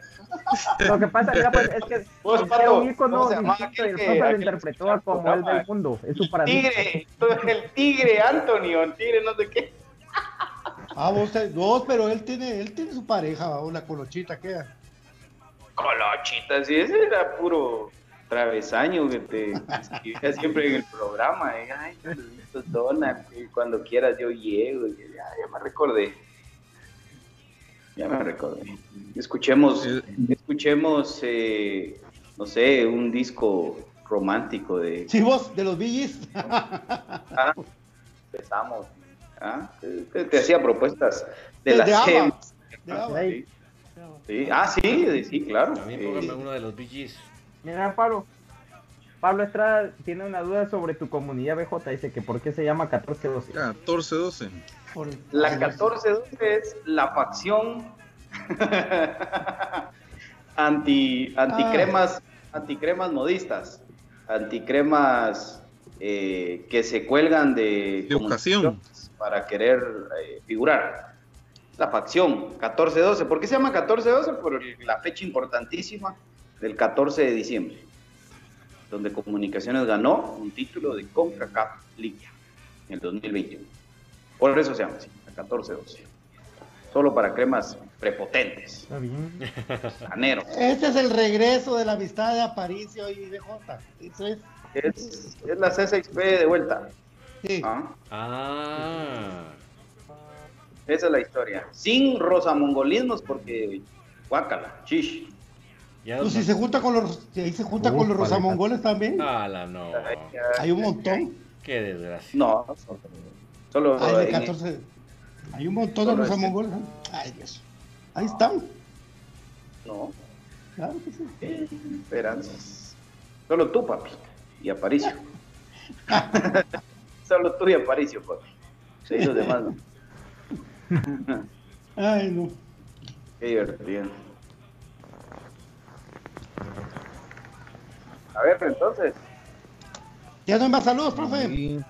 Lo que pasa mira, pues, es que era Pato, un ícono ¿cómo se llama distinto y el que- lo interpretó que- como el del mundo. Es su paradigma. Tigre, el tigre Antonio, el tigre no sé qué. Ah, vos, te- vos, pero él tiene, él tiene su pareja, o la colochita queda. Colochita, sí, ese era puro travesaño que te escribía siempre en el programa. y, Ay, Donald, cuando quieras yo llego. y ya, ya me recordé. Ya me recordé. Escuchemos, escuchemos, eh, no sé, un disco romántico de... Sí, vos, de los BGs. Ah, empezamos. ¿Ah? Te, te hacía propuestas de, De- la de. Sí. Sí. Ah, sí, sí, claro. También Sí. póngame uno de los BGs. Mira, Pablo, Pablo Estrada tiene una duda sobre tu comunidad BJ. Dice que por qué se ama 1412. 1412. La 1412 es la facción anti anticremas anticremas modistas, anticremas eh, que se cuelgan de, De ocasión. para querer eh, figurar. La facción 1412. ¿Por qué se llama 1412? Por la fecha importantísima del 14 de diciembre, donde Comunicaciones ganó un título de CONCACAF League en el 2021. Por eso se llama así, la 1412. Solo para cremas prepotentes. Está bien. Anero. Este es el regreso de la amistad de Aparicio y de Jota. Eso es. Es, es la C6P de vuelta. Sí. Ah, Ah. esa es la historia. Sin rosamongolismos porque guácala, chish. Ya Pues si se junta con los, si ahí se junta con los rosamongoles también. Ala, no. Hay un montón. Qué desgracia. No, solo Hay de en- 14. Hay un montón de este. rosamongoles. ¿eh? Ay, Dios. Ahí están. No, Claro que sí. esperanzas. Solo tú, papi. Y Aparicio. solo tú y Aparicio, papi. Sí, los demás no. Ay, no. Qué divertido. A ver, entonces. Ya no hay más saludos, profe. Y-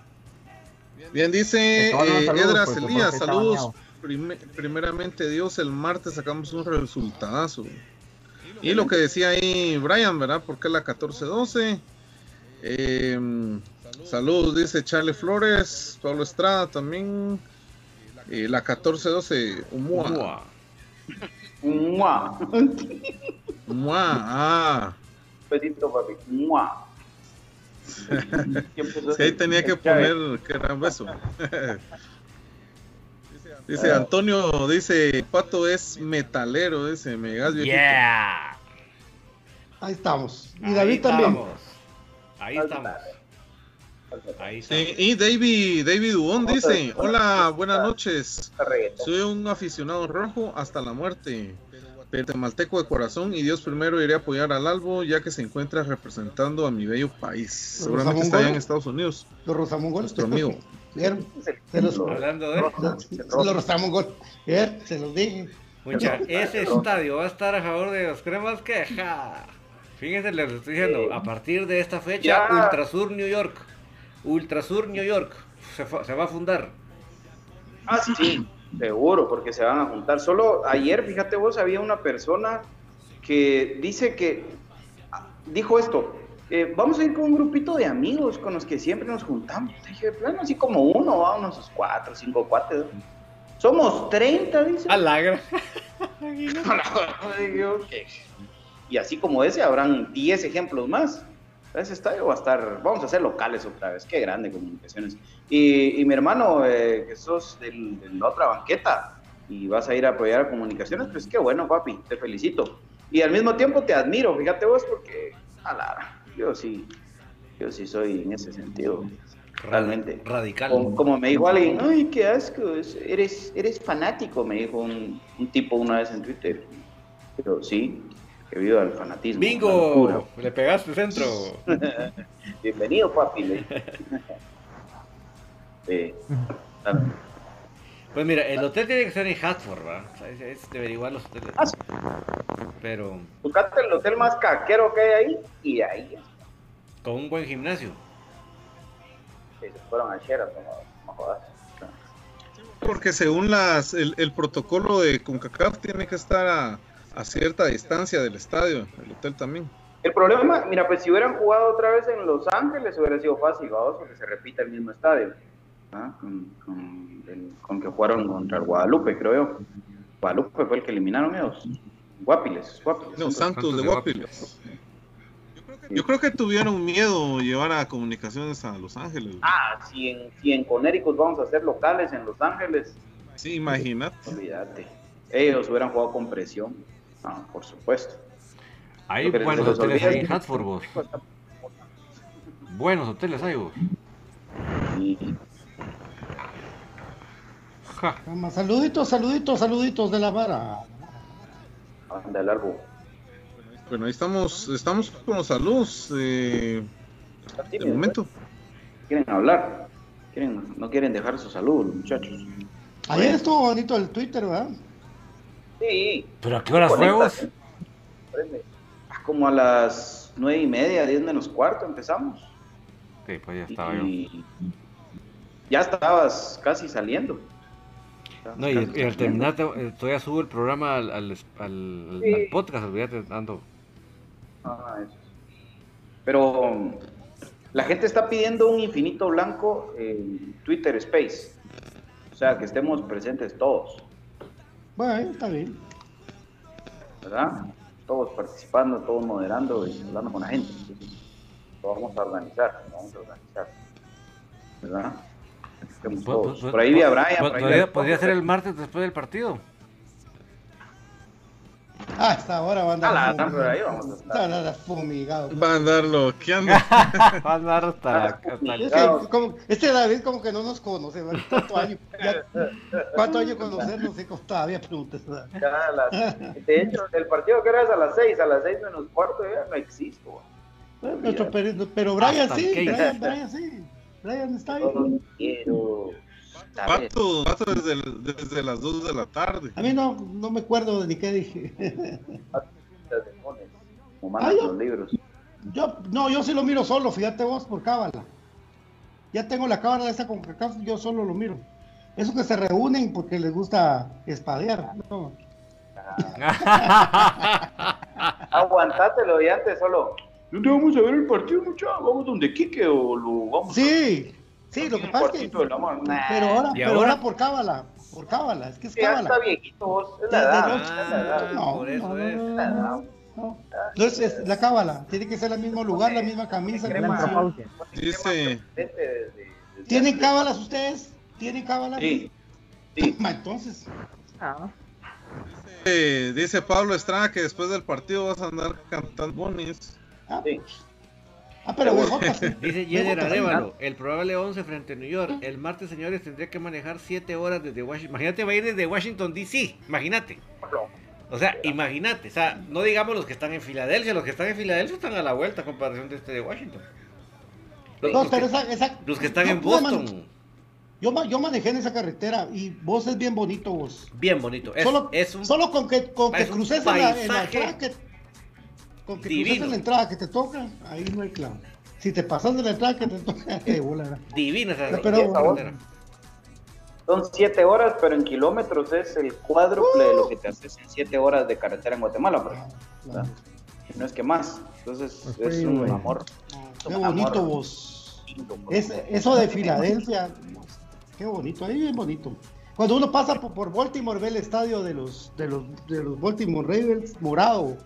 Bien, dice los eh, saludos, Edras porque Elías, saludos. Prime- primeramente Dios, el martes sacamos un resultadazo. Y lo que decía ahí Brian, ¿verdad? Porque la 14-12. Eh, saludos, dice Charlie Flores, Pablo Estrada también. Eh, la 14-12, Umua. Mua. ¡Mua! Umua, ah. Besito, papi. ¡Mua! Siempre sos Sí, ahí tenía que poner que era un beso. Dice Antonio, dice, Pato es metalero, dice, me gas viejito. Yeah. Ahí estamos. Y Ahí David también. estamos. Ahí estamos. Ahí Sí, estamos. y David, David Dubón dice, hola, buenas noches. Soy un aficionado rojo hasta la muerte, malteco de corazón y Dios primero iré a apoyar al Albo ya que se encuentra representando a mi bello país. Seguramente está allá en Estados Unidos, nuestro amigo. Se los, Hablando de. Se los dije. Mucha, ese estadio va a estar a favor de los cremas que. Fíjense, les estoy diciendo, a partir de esta fecha, Ya. Ultrasur New York. Ultrasur New York. Se, va a fundar. Ah, sí, seguro, porque se van a juntar. Solo ayer, fíjate vos, había una persona que dice que ah, dijo esto. eh, vamos a ir con un grupito de amigos con los que siempre nos juntamos. Dije, de plano, así como uno, va, unos cuatro, cinco cuates. ¿no? Somos 30, dice. Alagra. Digo, "Ok". Y así como ese, habrán 10 ejemplos más. Ese estadio va a estar, vamos a hacer locales otra vez, qué grande comunicaciones. Y, y mi hermano, eh, que sos del- de la otra banqueta y vas a ir a apoyar a comunicaciones, pues qué bueno, papi, te felicito. Y al mismo tiempo te admiro, fíjate vos, porque, ala, yo sí, yo sí soy en ese sentido, realmente. Radical. Como, como me dijo alguien, ay, qué asco, es- eres, eres fanático, me dijo un, un tipo una vez en Twitter. Pero sí, debido al fanatismo. Bingo. Le pegaste centro. Bienvenido, papi. le. Sí, claro. Pues mira, el hotel tiene que ser en Hatford, ¿verdad? O sea, es, es de averiguar los hoteles. Ah, sí. Pero Buscate el hotel más caquero que hay ahí y ahí con un buen gimnasio. se fueron a Sheraton, no, no jodas. Porque según las el, el protocolo de CONCACAF tiene que estar a, a cierta distancia del estadio, el hotel también. El problema, mira, pues si hubieran jugado otra vez en Los Ángeles hubiera sido fácil, vamos, porque se repite el mismo estadio. ¿ah? Con, con, el- con que jugaron contra el Guadalupe, creo yo. Guadalupe fue el que eliminaron ellos. Guapiles, Guapiles. No, Santos. Santos de Guapiles. Yo creo que tuvieron miedo llevar a comunicaciones a Los Ángeles. Ah, si en, si en Connecticut vamos a hacer locales en Los Ángeles, Sí, imagínate. olvídate. Ellos hubieran jugado con presión. Ah, por supuesto. Hay buenos hoteles ahí en vos. Buenos hoteles hay, vos. Ja. Saluditos, saluditos, saluditos de la vara. anda el árbol. Bueno, ahí estamos, estamos con los saludos. eh, De momento. pues. Quieren hablar. Quieren, no quieren dejar su salud, los muchachos. Ayer estuvo bonito el Twitter, ¿verdad? Sí. ¿Pero a qué horas fue vos? Prende. Ah, Como a las nueve y media, diez menos cuarto empezamos. Sí, pues ya estaba yo. Y ya estabas casi saliendo. No, y, Casi y al terminar, te- eh, todavía subo el programa al, al, al- Sí. al podcast, olvídate, ando. Ah, eso. Pero um, la gente está pidiendo un infinito blanco en Twitter Space. O sea, que estemos presentes todos, Bueno, está bien. ¿verdad? Todos participando, todos moderando y hablando con la gente. Lo vamos a organizar, lo vamos a organizar. ¿Verdad? Po- todos. po- Por ahí vi a Brian. podría ser el martes después del partido. Ah, hasta ahora van a A la andar gran, por ahí vamos a estar. Van a andar fumigados. Va a andar bloqueando. Va a andar hasta la- hasta la- Es que, como- este David como que no nos conoce, ¿verdad? ¿Cuántos años? ya- ¿Cuántos años conocernos? Sí, como todavía preguntas. a de hecho, el partido que era es a las 6, a las 6 menos cuarto, ya no existo. güey. Bueno, nuestro peri- pero Brian Hasta sí. Brian, Brian sí. Brian está ahí. Quiero. Pato, pato desde, desde las 2 de la tarde. A mí no, no me acuerdo de ni qué dije. Ah, yo- los libros. Yo, no, yo sí lo miro solo, fíjate vos, por cábala. Ya tengo la cábala esa con CACAF, yo solo lo miro. Eso que se reúnen porque les gusta espadear. ¿no? Aguantátelo y antes solo. ¿Dónde vamos a ver el partido, muchachos? ¿Vamos donde Quique o lo vamos Sí, sí, lo que pasa es que. Pero ahora, ¿Y pero ahora? ahora por cábala, por cábala, es que es Sí, ya cábala. está viejito vos. Es la edad. No, por eso no, no, es. no, no, no. No es, es la cábala, tiene que ser el mismo lugar, la misma camisa. la misma- Menopausia. Dice, ¿Tienen cábalas ustedes? ¿Tienen cábalas? Sí. Sí. Ma, Entonces, Ah, eh, dice Pablo Estrada que después del partido vas a andar cantando bonis. ah, Sí. Ah, pero. Dice Jenner sí. Arevalo, el probable 11 frente a New York. El martes, señores, tendría que manejar 7 horas desde Washington. Imagínate, va a ir desde Washington, D.C. Imagínate. O sea, imagínate. O sea, no digamos los que están en Filadelfia. Los que están en Filadelfia están a la vuelta a comparación de este de Washington. Los, No, los pero que, esa, esa- los que están en Boston. Yo, yo manejé en esa carretera y vos es bien bonito vos. Bien bonito. Es, solo, es un solo con que, con que cruces en la, en la con que divino. en la entrada que te toca, ahí no hay clavo. Si te pasas de la entrada que te toca, qué bola. divino. esa- pero- carretera. Son 7 horas, pero en kilómetros es el cuádruple de lo que te haces en 7 horas de carretera en Guatemala. pues. ¿verdad? No es que más. Entonces Pues es sí, un amor. Qué bonito vos. Es, eso de Filadelfia, qué bonito, ahí bien bonito. Cuando uno pasa por, por Baltimore, ve el estadio de los, de los, de los Baltimore Ravens morado.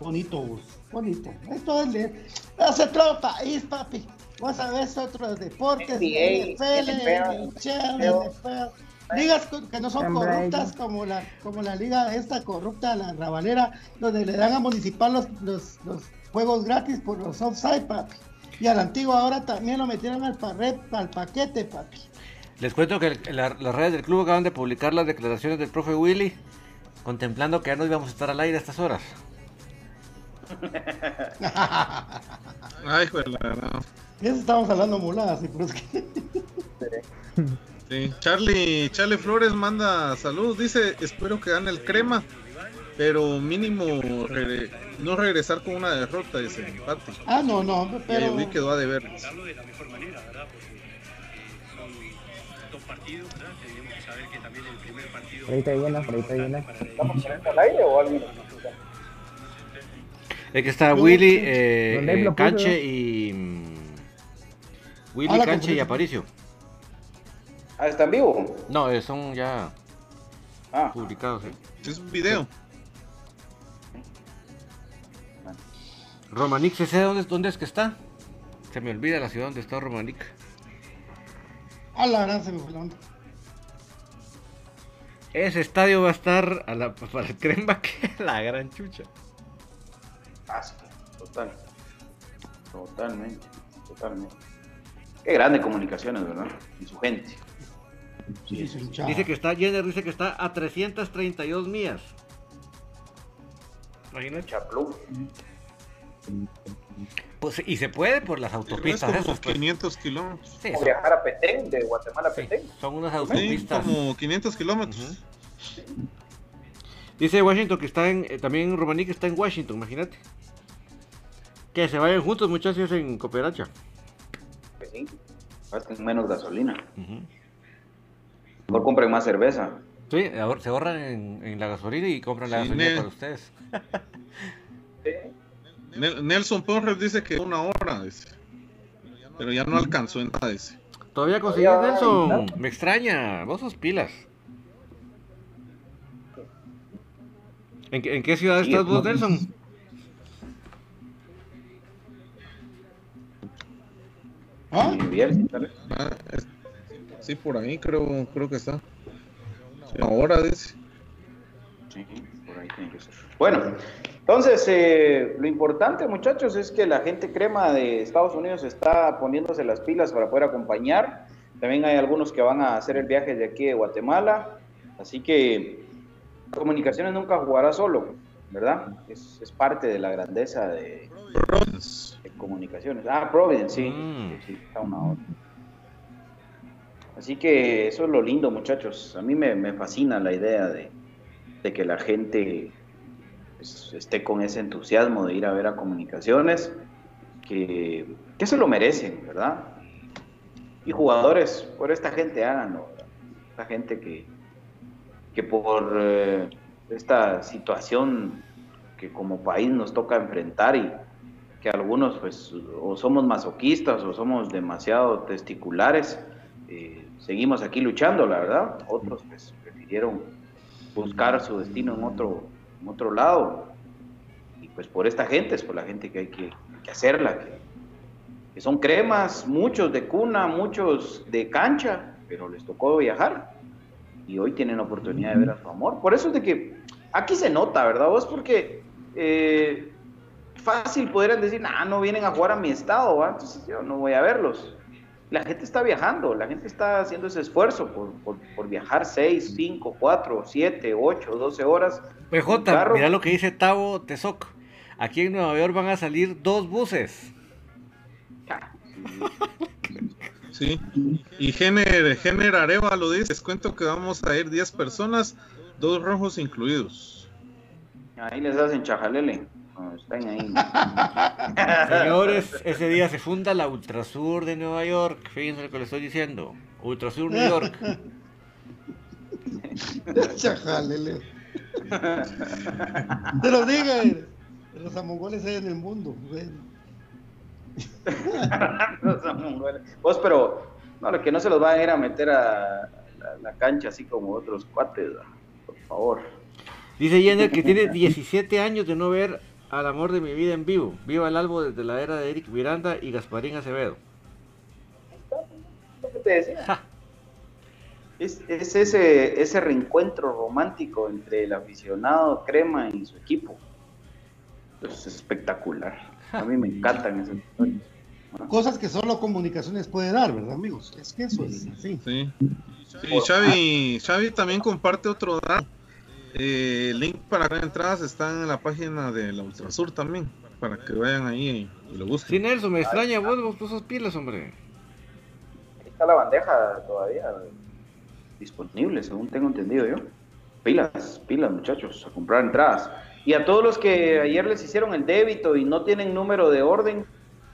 Bonito, vos, bonito. Esto es, de, es otro país, papi. Vos sabés otros deportes, NBA, NFL, NFL, NHL, NFL. Ligas que no son corruptas como la, como la liga esta corrupta, la rabalera, donde le dan a Municipal los, los, los juegos gratis por los offside, papi. Y a la antigua ahora también lo metieron al, parre- al paquete, papi. Les cuento que el- la- las redes del club acaban de publicar las declaraciones del profe Willy, contemplando que ya no íbamos a estar al aire a estas horas. Ay, joder, no. Y eso estamos hablando muladas, y pero es que... Sí, Charlie, Charlie Flores manda saludos, dice, espero que gane el crema, pero mínimo regre- no regresar con una derrota, dice empate. Ah, no, no, Y pero... ahí quedó a deber. por ahí te llena, por ahí te llena. ¿Estamos al aire o escucha? Es que está Willy, eh, eh, lo puso, Canche y. mm, Willy, Ah, Canche y. Aparicio. Ah, ¿está en vivo? No, eh, son ya Ah, publicados. sí. Es un video. Romanic, ¿se sabe dónde, dónde es que está? Se me olvida la ciudad donde está Romanic. A la gran se me fue la onda. Ese estadio va a estar a la, para el crema que la gran chucha. Sí, total. Totalmente, totalmente. Qué grande comunicaciones, ¿verdad? Y su gente. Sí. Dice que está, Jenner dice que está a 332 millas. Imagínate. Chaplú. Pues, y se puede por las Es autopistas como esas, pues. 500 kilómetros. Son, viajar a Petén, de Guatemala a sí, Petén. son unas Sí, autopistas. como 500 kilómetros. Dice Washington que está en. eh, también Romaní que está en Washington, imagínate. Que se vayan juntos, muchachos, en Cooperacha. Pues sí, gasten menos gasolina. Ujú. Mejor compren más cerveza. Sí, ahor- se ahorran en, en la gasolina y compran la Sí, gasolina para ustedes. Nel- Nelson Ponres dice que una hora, dice. Pero ya no alcanzó en nada, dice. Todavía conseguís, Nelson. Me extraña. Vos sos pilas. ¿En, qué- en qué ciudad Sí, estás vos. Nelson? ¿Ah? Ah, es- sí, por ahí creo, creo que está. Sí, Una hora, dice. Sí, por ahí tiene que ser. Bueno, entonces eh, lo importante, muchachos, es que la gente crema de Estados Unidos está poniéndose las pilas para poder acompañar. También hay algunos que van a hacer el viaje de aquí de Guatemala. Así que Comunicaciones nunca jugará solo, ¿verdad? Es, es parte de la grandeza de, de Comunicaciones. Ah, Providence, sí. Mm. Sí, está una hora. Así que eso es lo lindo, muchachos. A mí me, me fascina la idea de, de que la gente pues, esté con ese entusiasmo de ir a ver a comunicaciones, que, que se lo merecen, ¿verdad? Y jugadores, por esta gente háganlo, ¿verdad? Esta gente que, que por eh, esta situación que como país nos toca enfrentar y que algunos pues o somos masoquistas o somos demasiado testiculares, eh, seguimos aquí luchando, la verdad. Otros pues prefirieron buscar su destino en otro, en otro lado. Y pues por esta gente, es por la gente que hay que, hacerla, que son cremas, muchos de cuna, muchos de cancha, pero les tocó viajar. Y hoy tienen la oportunidad de ver a su amor. Por eso es de que aquí se nota, ¿verdad? Vos porque eh, fácil podrían decir, nah, no vienen a jugar a mi estado, ¿va? entonces yo no voy a verlos. La gente está viajando, la gente está haciendo ese esfuerzo por, por, por viajar 6, 5, 4, 7, 8, 12 horas. PJ, mira lo que dice Tavo Tezoc. Aquí en Nueva York van a salir dos buses. Sí. Y Gener, Gener Areva lo dice. Les cuento que vamos a ir 10 personas, dos rojos incluidos. Ahí les hacen chajalele. están ahí. Señores, ese día se funda la Ultrasur de Nueva York. Fíjense lo que les estoy diciendo. Ultrasur New York. Chajalele. Te lo diga, los amongoles hay en el mundo. Güey. Los mongoles. Vos, pero no, lo que no se los van a ir a meter a la, la cancha así como otros cuates, ¿va? por favor. Dice Jenner que tiene 17 años de no ver al amor de mi vida en vivo. Viva el albo desde la era de Eric Miranda y Gasparín Acevedo. Lo que te decía. Es, es ese, ese reencuentro romántico entre el aficionado crema y su equipo. Es espectacular. A mí me encantan esas historias. Cosas que solo comunicaciones puede dar, ¿verdad, amigos? Es que eso es así. Sí. Sí, Xavi, Xavi también comparte otro dato. Eh, el link para las entradas está en la página de la Ultrasur también, para que vayan ahí y lo busquen. Sí, Nelson, me extraña vos, vos, vos sos pilas, hombre. Ahí está la bandeja todavía disponible, según tengo entendido yo. Pilas, pilas, muchachos, a comprar entradas. Y a todos los que ayer les hicieron el débito y no tienen número de orden,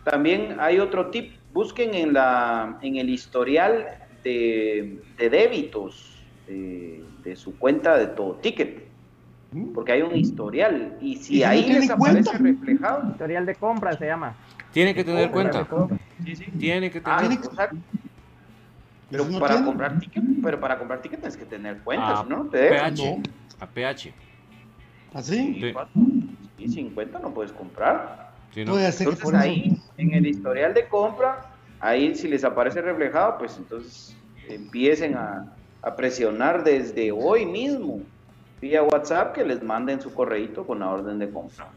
también hay otro tip. Busquen en, la, en el historial de, de débitos de, de su cuenta de todo ticket. Porque hay un historial. Y ¿Y si no ahí les aparece cuenta? reflejado. Historial de compra se llama. Tiene que tener cuenta. compra. Tiene que Ah, tener. o sea, pero ¿Y no para comprar ticket, pero para comprar ticket tienes que tener cuentas, Ah, ¿no? Te. PH. A PH. ¿Así? Sí. Y 50 no puedes comprar. Sí, ¿no? Puede ser que Entonces ahí, en el historial de compra, ahí si les aparece reflejado, pues entonces empiecen a, a presionar desde hoy mismo vía WhatsApp que les manden su correíto con la orden de compra.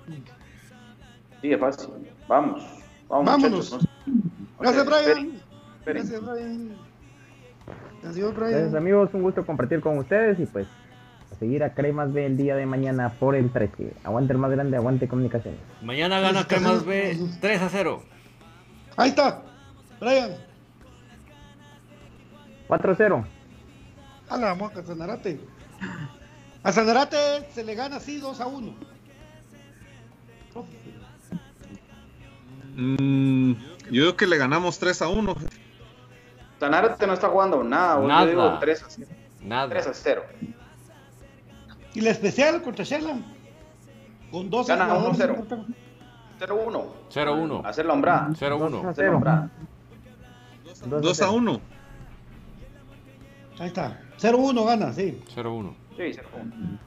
Sí, es fácil. Vamos. Vamos, Vámonos. muchachos. Gracias, Brian. esperen, esperen. Gracias, Brian. Gracias, Brian. amigos, un gusto compartir con ustedes y pues seguir a Cremas B el día de mañana por el 13. Aguante el más grande, aguante comunicaciones. Mañana gana Cremas B 3 a 0. Ahí está, Brian. 4-0. A la moca, Sanarate. A Sanarate se le gana así 2 a 1. Mm, yo creo que le ganamos 3 a 1. Sanárate no está jugando nada, Nada. yo digo 3 a 0. Nada. 3 a 0. Y la especial contra Sherland. Con 12 Gana jugadores 1-0. importantes. 0-1. 0-1. Hacer la hombrada. 0-1. Hacer la hombrada. 2 a 1. Ahí está. 0-1 gana, sí. 0-1. Sí, 0-1.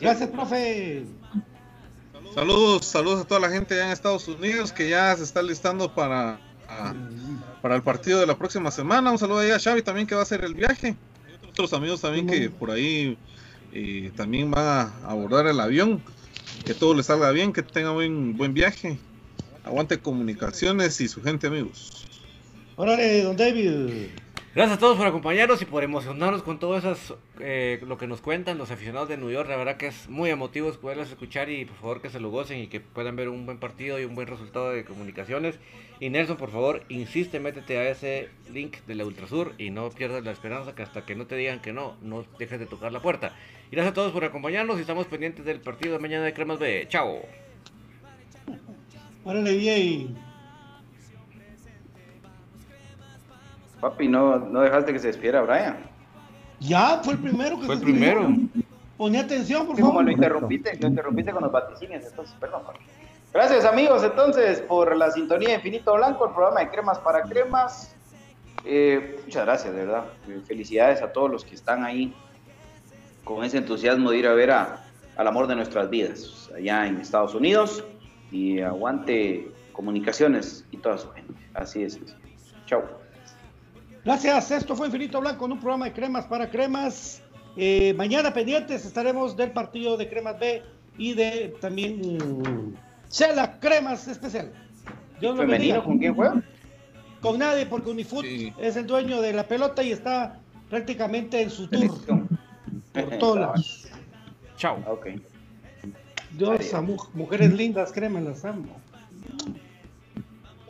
Gracias, profe. Saludos, saludos a toda la gente allá en Estados Unidos que ya se está listando para, a- para el partido de la próxima semana. Un saludo ahí a Xavi también que va a hacer el viaje. Hay otros amigos también que por ahí eh, también van a abordar el avión. Que todo les salga bien, que tengan buen, buen viaje. Aguante comunicaciones y su gente amigos. Órale, don David. Gracias a todos por acompañarnos y por emocionarnos con todo esas, eh, lo que nos cuentan los aficionados de New York. La verdad que es muy emotivo poderlos escuchar y por favor que se lo gocen y que puedan ver un buen partido y un buen resultado de comunicaciones. Y Nelson, por favor, insiste, métete a ese link de la Ultrasur y no pierdas la esperanza que hasta que no te digan que no, no dejes de tocar la puerta. Y gracias a todos por acompañarnos y estamos pendientes del partido de mañana de Cremas B. Chao. Órale, bien. Papi, no, no dejaste que se despiera Brian. Ya, fue el primero que Fue se el primero. Poné atención, por Sí, como favor. lo interrumpiste, lo interrumpiste con los vaticinios, entonces, perdón, papi. Gracias amigos, entonces, por la sintonía de Infinito Blanco, el programa de Cremas para Cremas. Eh, muchas gracias, de verdad. Eh, Felicidades a todos los que están ahí con ese entusiasmo de ir a ver a, al amor de nuestras vidas allá en Estados Unidos. Y aguante comunicaciones y toda su gente. Así es. Chao. Gracias, esto fue Infinito Blanco en un programa de cremas para cremas. Eh, mañana pendientes estaremos del partido de Cremas B y de también mm, Chela Cremas Especial. Dios lo ¿Femenino bendiga. con quién juega? Con nadie, porque Unifoot es el dueño de la pelota y está prácticamente en su tour por todos lados. Chao. Ok. Dios, a mu- mujeres lindas, créeme, las amo.